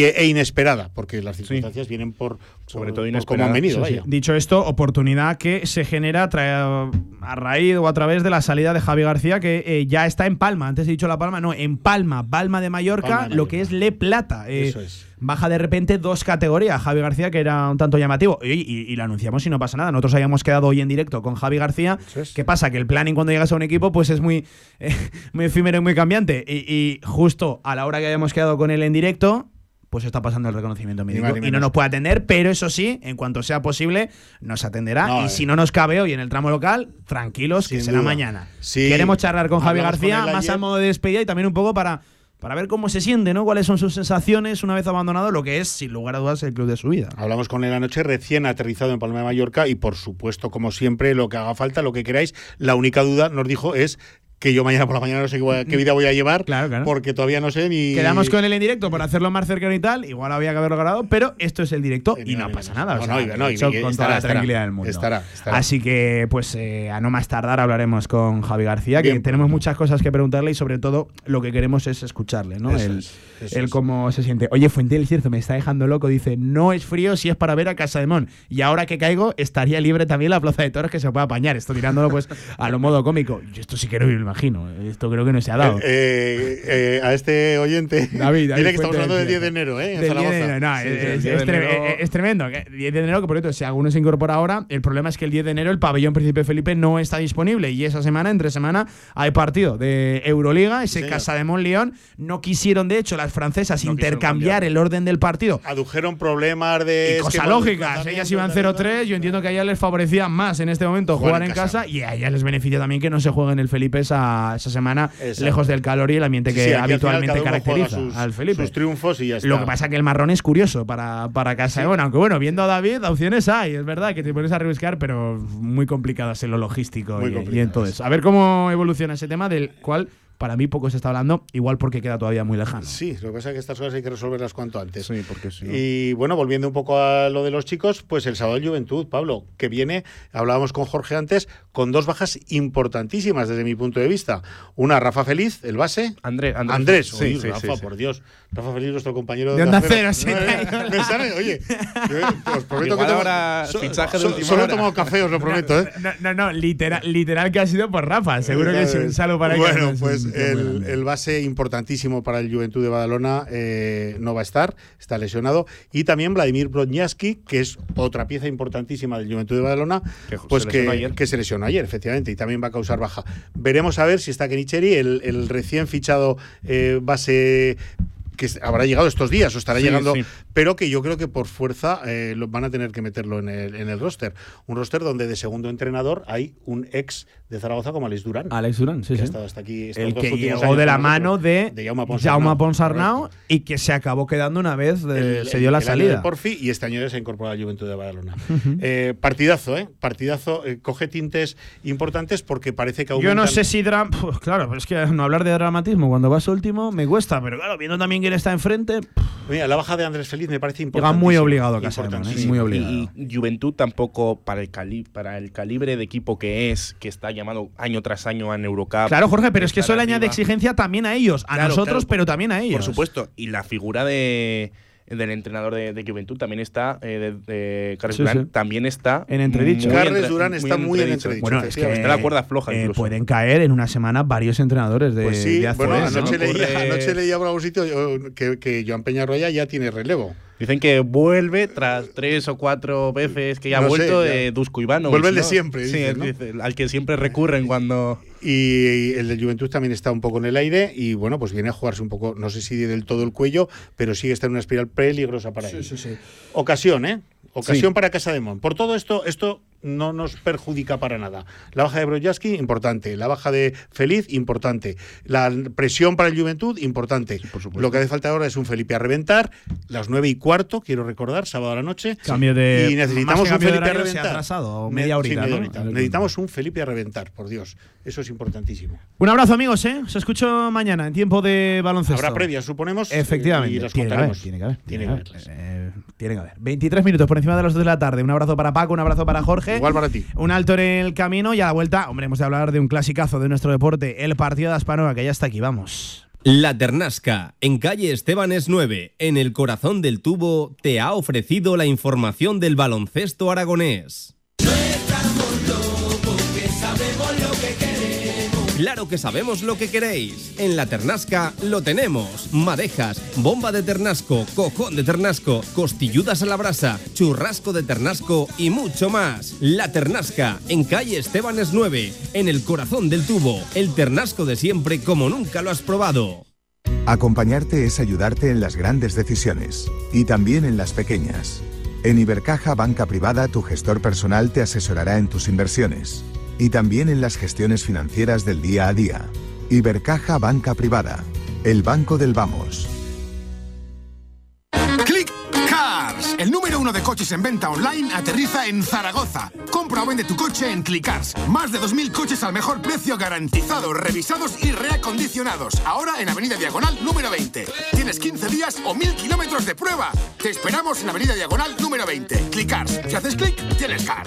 Y- e inesperada, porque las circunstancias vienen por, Sobre por- todo por inesperadas. cómo han venido. Sí. Dicho esto, oportunidad que se genera tra- a raíz o a través de la salida de Javi García, que eh, ya está en Palma. Antes he dicho La Palma, no, en Palma, Palma de Mallorca, Palma de lo que es Le Plata. Eh, Eso es. Baja de repente dos categorías. Javi García, que era un tanto llamativo. Y, y- y lo anunciamos y no pasa nada. Nosotros habíamos quedado hoy en directo con Javi García. ¿Qué pasa? Que el planning cuando llegas a un equipo pues es muy, eh, muy efímero y muy cambiante. Y, y justo a la hora que habíamos quedado con él en directo, pues está pasando el reconocimiento médico y no nos puede atender, pero eso sí, en cuanto sea posible, nos atenderá. No, y eh. si no nos cabe hoy en el tramo local, tranquilos, que será duda. mañana. Sí. Queremos charlar con Javi Hablamos con García, más a modo de despedida y también un poco para, para ver cómo se siente, ¿no? Cuáles son sus sensaciones una vez abandonado lo que es, sin lugar a dudas, el club de su vida. Hablamos con él anoche, recién aterrizado en Palma de Mallorca, y por supuesto, como siempre, lo que haga falta, lo que queráis. La única duda, nos dijo, es que yo mañana por la mañana no sé qué, vida voy a llevar, porque todavía no sé ni. Quedamos con él en directo para hacerlo más cercano y tal. Igual había que haberlo grabado, pero esto es el directo y no pasa nada. o sea, no, no, y- con estará, toda la estará. tranquilidad del mundo. Estará. Así que, pues, eh, a no más tardar hablaremos con Javi García, que tenemos muchas cosas que preguntarle y sobre todo lo que queremos es escucharle, ¿no? Eso el es, eso el cómo se siente. Oye, Fuente del Cierzo me está dejando loco. Dice, no es frío si es para ver a Casa de Mon. Y ahora que caigo, estaría libre también la Plaza de Toros que se puede apañar. Esto tirándolo, pues, a lo modo cómico. Yo esto sí que no me lo imagino. Esto creo que no se ha dado. Eh, eh, a este oyente. David, David dile que estamos hablando del del 10 de enero, ¿eh? En Del 10 de Zaragoza. enero, no, Sí, es, sí, es- el 10 es de tre- enero. es- es tremendo. que 10 de enero, que por cierto, si alguno se incorpora ahora, el problema es que el 10 de enero el pabellón Príncipe Felipe no está disponible y esa semana, entre semana, hay partido de Euroliga, ese señor. Casa de León. No quisieron, de hecho, las francesas No intercambiar el orden del partido. Adujeron problemas de. Y cosa esquema de lógica, desplazamiento, ellas iban tal, tal, 0-3, yo entiendo que a ellas les favorecía más en este momento Jugar en en casa. casa. y a ellas les beneficia también que no se juegue en el Felipe esa, esa semana, Exacto. lejos del calor y el ambiente Sí, que sí, habitualmente caracteriza sus- al Felipe. sus triunfos y ya está. Lo que pasa que el marrón es curioso para, para Casa de Bon, aunque bueno, viendo a David, opciones hay, es verdad que te pones a rebuscar, pero muy complicadas en lo logístico Muy y, y en complicadas. todo eso. A ver cómo evoluciona ese tema, del cual para mí poco se está hablando, igual porque queda todavía muy lejano. Sí, lo que pasa es que estas cosas hay que resolverlas cuanto antes. Sí, porque sí. Y bueno, volviendo un poco a lo de los chicos, pues el sábado de Juventud, Pablo, que viene, hablábamos con Jorge antes, con dos bajas importantísimas desde mi punto de vista. Una, Rafa Feliz, el base. Andrés, Andrés. Andrés, Sí, sí, Rafa, sí, sí. por Dios. Rafa Feliz, nuestro compañero De Onda Cero, Me sale, oye, os prometo Igual que ahora so- fichaje de so- última solo he tomado café, os lo prometo, ¿eh? No, no, no, literal, literal que ha sido por Rafa, seguro que es un saludo para Bueno, pues el, base importantísimo para el Juventud de Badalona eh, no va a estar, está lesionado. Y también Vladimir Brodniaski, que es otra pieza importantísima del Juventud de Badalona, Que pues se que, lesionó ayer. que se lesionó ayer, efectivamente, y también va a causar baja. Veremos a ver si está Kenicheri, el, el recién fichado eh, base que habrá llegado estos días o estará Sí, llegando, sí. pero que yo creo que por fuerza eh, lo, van a tener que meterlo en el, en el roster. Un roster donde de segundo entrenador hay un ex de Zaragoza como Alex Durán. Alex Durán, sí, que ha sí. estado hasta aquí estos El dos que llegó de la mano de, de Jaume Ponsarnau. Jaume Ponsarnau y que se acabó quedando una vez, El- se dio la el año de salida. Porfi y este año ya se ha incorporado a la Juventud de Badalona. Eh, partidazo, ¿eh? Partidazo. eh, coge tintes importantes porque parece que Yo aumentan. no sé si drama. Claro, pero es que no hablar de dramatismo cuando vas último me cuesta, pero claro, viendo también Miguel está enfrente. Mira, la baja de Andrés Feliz me parece Llega importante. muy obligado a Caserón, ¿eh? muy obligado. Y, y Juventud tampoco, para el, cali para el calibre de equipo que es, que está llamado año tras año a Eurocup. Claro, Jorge, pero es que eso le añade exigencia también a ellos, a Claro, nosotros, claro. pero también a ellos. Por supuesto. Y la figura de del entrenador de, de Juventud también está, eh, de, de Carles Sí, Durán, sí. también está. En entredicho. Carles entre- Durán está muy en entredicho, Bueno, es que Está la cuerda floja eh, incluso. pueden caer en una semana varios entrenadores de, Pues sí, de bueno, ACB, ¿no? anoche, leía, anoche leía por algún sitio eh, que, que Joan Peñarroya ya tiene relevo. Dicen que vuelve tras tres o cuatro veces que ya ha No sé, vuelto ya. de Dusko Ivanovic. Vuelve el de ¿no? siempre, Sí, dicen, el- ¿no? dice- al que siempre recurren cuando. Y el de Juventud también está un poco en el aire y bueno, pues viene a jugarse un poco, no sé si del todo el cuello, pero sigue estando en una espiral peligrosa para él. Ocasión, ¿eh? Ocasión Sí. para Casa de Mon. Por todo esto, esto no nos perjudica para nada. La baja de Brojaski, importante. La baja de Feliz, importante. La presión para el Juventud, importante. Lo que hace falta ahora es un Felipe a reventar. Las nueve y cuarto, quiero recordar, sábado a la noche. Cambio de- Y necesitamos un Felipe a horario, se ha reventar. atrasado, media sí, horita, media. Necesitamos un Felipe a reventar, por Dios. Eso es importantísimo. Un abrazo, amigos, ¿eh? Os escucho mañana en tiempo de baloncesto. Habrá previas, suponemos. Efectivamente. Y las tiene, que haber, contaremos. tiene que haber. Tiene que haberlas. Eh, tiene que haber. 23 minutos por encima de las 2 de la tarde. Un abrazo para Paco, un abrazo para Jorge. Igual para ti. Un alto en el camino y a la vuelta, hombre, hemos de hablar de un clasicazo de nuestro deporte, el partido de Aspanova, que ya está aquí, vamos. La Ternasca, en calle Estebanes 9, en el corazón del tubo, te ha ofrecido la información del baloncesto aragonés. Claro que sabemos lo que queréis. En la Ternasca lo tenemos. Madejas, bomba de ternasco, cojón de ternasco, costilludas a la brasa, churrasco de ternasco y mucho más. La Ternasca, en calle Estebanes 9, en el corazón del tubo. El ternasco de siempre como nunca lo has probado. Acompañarte es ayudarte en las grandes decisiones y también en las pequeñas. En Ibercaja Banca Privada tu gestor personal te asesorará en tus inversiones y también en las gestiones financieras del día a día. Ibercaja Banca Privada, el banco del vamos. Click Cars, el número uno de coches en venta online, aterriza en Zaragoza. Compra o vende tu coche en Clickars. Más de 2.000 coches al mejor precio garantizados, revisados y reacondicionados. Ahora en Avenida Diagonal número 20. Tienes 15 días o 1.000 kilómetros de prueba. Te esperamos en Avenida Diagonal número 20. Clickars. Si haces clic, tienes car.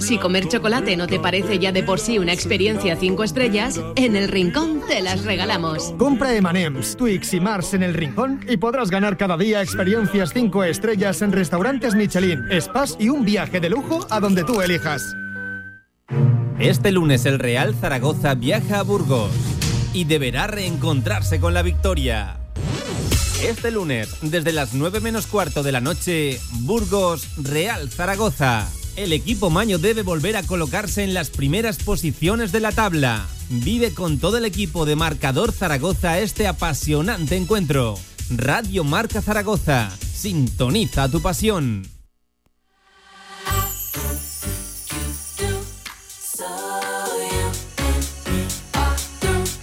Si comer chocolate no te parece ya de por sí una experiencia 5 estrellas, en el Rincón te las regalamos. Compra M&M's, Twix y Mars en el Rincón y podrás ganar cada día experiencias 5 estrellas en restaurantes Michelin, spas y un viaje de lujo a donde tú elijas. Este lunes el Real Zaragoza viaja a Burgos y deberá reencontrarse con la victoria. Este lunes, desde las 9 menos cuarto de la noche, Burgos Real Zaragoza. El equipo maño debe volver a colocarse en las primeras posiciones de la tabla. Vive con todo el equipo de Marcador Zaragoza este apasionante encuentro. Radio Marca Zaragoza. Sintoniza tu pasión.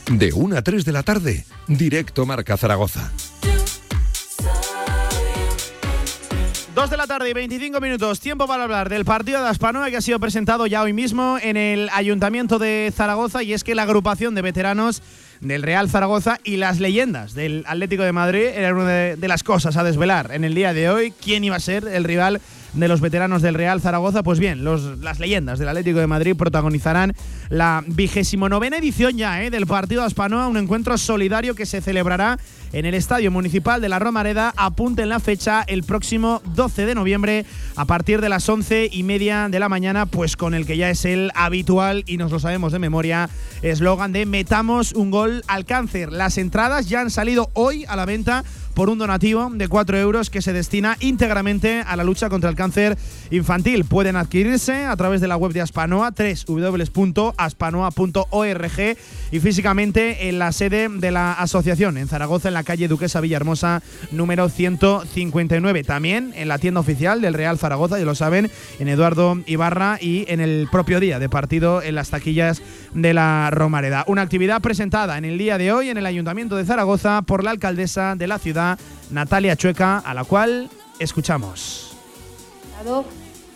De 1 a 3 de la tarde, directo Marca Zaragoza. 2 de la tarde y 25 minutos, tiempo para hablar del partido de Aspanova que ha sido presentado ya hoy mismo en el Ayuntamiento de Zaragoza y es que la agrupación de veteranos del Real Zaragoza y las leyendas del Atlético de Madrid era una de, de las cosas a desvelar en el día de hoy. ¿Quién iba a ser el rival de los veteranos del Real Zaragoza? Pues bien, los, las leyendas del Atlético de Madrid protagonizarán la vigésimo novena edición ya ¿eh? del partido de Aspanova, un encuentro solidario que se celebrará en el Estadio Municipal de la Romareda. Apunten la fecha el próximo 12 de noviembre a partir de las 11 y media de la mañana, pues con el que ya es el habitual y nos lo sabemos de memoria, eslogan de metamos un gol al cáncer. Las entradas ya han salido hoy a la venta por un donativo de 4 euros que se destina íntegramente a la lucha contra el cáncer infantil. Pueden adquirirse a través de la web de Aspanoa, www.aspanoa.org y físicamente en la sede de la asociación en Zaragoza, en la calle Duquesa Villahermosa, número 159. También en la tienda oficial del Real Zaragoza, ya lo saben, en Eduardo Ibarra y en el propio día de partido en las taquillas de la Romareda. Una actividad presentada en el día de hoy en el Ayuntamiento de Zaragoza por la alcaldesa de la ciudad, Natalia Chueca, a la cual escuchamos.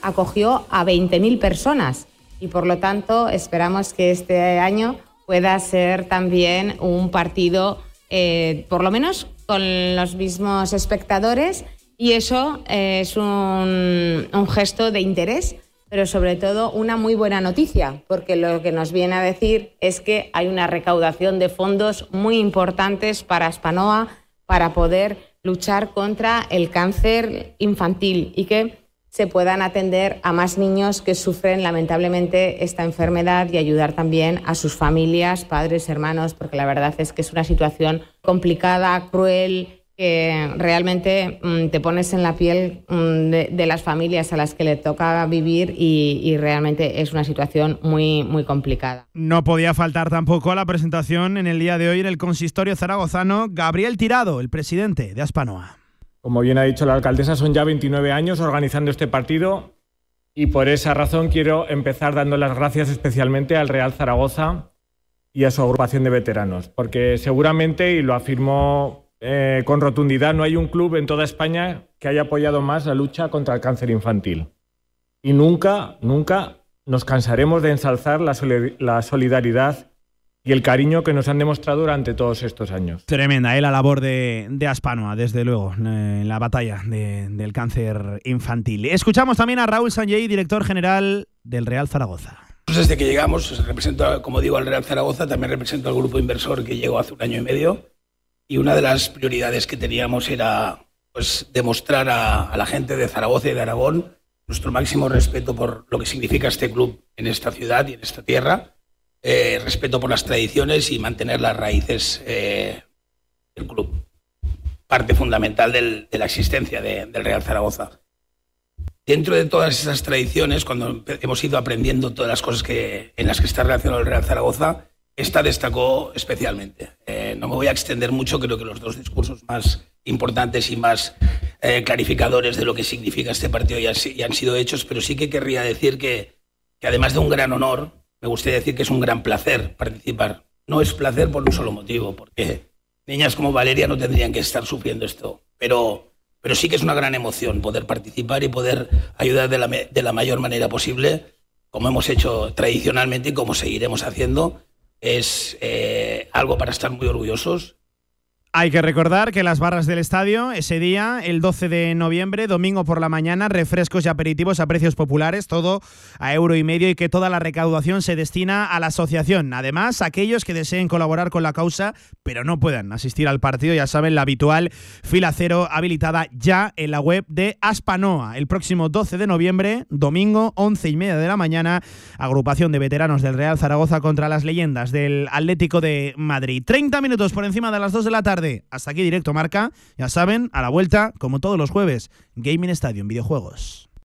Acogió a 20.000 personas y por lo tanto esperamos que este año pueda ser también un partido, eh, por lo menos con los mismos espectadores y eso eh, es un, un gesto de interés pero sobre todo una muy buena noticia, porque lo que nos viene a decir es que hay una recaudación de fondos muy importantes para Spanoa para poder luchar contra el cáncer infantil y que se puedan atender a más niños que sufren lamentablemente esta enfermedad y ayudar también a sus familias, padres, hermanos, porque la verdad es que es una situación complicada, cruel, que realmente mm, te pones en la piel mm, de, las familias a las que le toca vivir y, realmente es una situación muy, muy complicada. No podía faltar tampoco a la presentación en el día de hoy en el consistorio zaragozano Gabriel Tirado, el presidente de Aspanoa. Como bien ha dicho la alcaldesa, son ya 29 años organizando este partido y por esa razón quiero empezar dando las gracias especialmente al Real Zaragoza y a su agrupación de veteranos, porque seguramente, y lo afirmo eh, con rotundidad, no hay un club en toda España que haya apoyado más la lucha contra el cáncer infantil. Y nunca, nunca nos cansaremos de ensalzar la, solidaridad y el cariño que nos han demostrado durante todos estos años. Tremenda, ¿eh? la labor de, de Aspanoa, desde luego, en la batalla del cáncer infantil. Escuchamos también a Raúl Sanjay, director general del Real Zaragoza. Desde que llegamos, represento, como digo, al Real Zaragoza, también represento al grupo inversor que llegó hace un año y medio y una de las prioridades que teníamos era pues, demostrar a, la gente de Zaragoza y de Aragón nuestro máximo respeto por lo que significa este club en esta ciudad y en esta tierra, eh, respeto por las tradiciones y mantener las raíces eh, del club. Parte fundamental de la existencia del Real Zaragoza. Dentro de todas esas tradiciones, cuando hemos ido aprendiendo todas las cosas que, en las que está relacionado el Real Zaragoza, esta destacó especialmente. Eh, no me voy a extender mucho, creo que los dos discursos más importantes y más eh, clarificadores de lo que significa este partido ya, han sido hechos, pero sí que querría decir que, además de un gran honor, me gustaría decir que es un gran placer participar. No es placer por un solo motivo, porque niñas como Valeria no tendrían que estar sufriendo esto, pero, pero sí que es una gran emoción poder participar y poder ayudar de la, de la mayor manera posible, como hemos hecho tradicionalmente y como seguiremos haciendo es eh, algo para estar muy orgullosos hay que recordar que las barras del estadio, ese día, el 12 de noviembre, domingo por la mañana, refrescos y aperitivos a precios populares, todo a euro y medio y que toda la recaudación se destina a la asociación. Además, aquellos que deseen colaborar con la causa, pero no puedan asistir al partido, ya saben, la habitual fila cero habilitada ya en la web de Aspanoa. El próximo 12 de noviembre, domingo, 11 y media de la mañana, agrupación de veteranos del Real Zaragoza contra las leyendas del Atlético de Madrid. 30 minutos por encima de las 2 de la hasta aquí directo marca. Ya saben, a la vuelta, como todos los jueves, Gaming Stadium, videojuegos.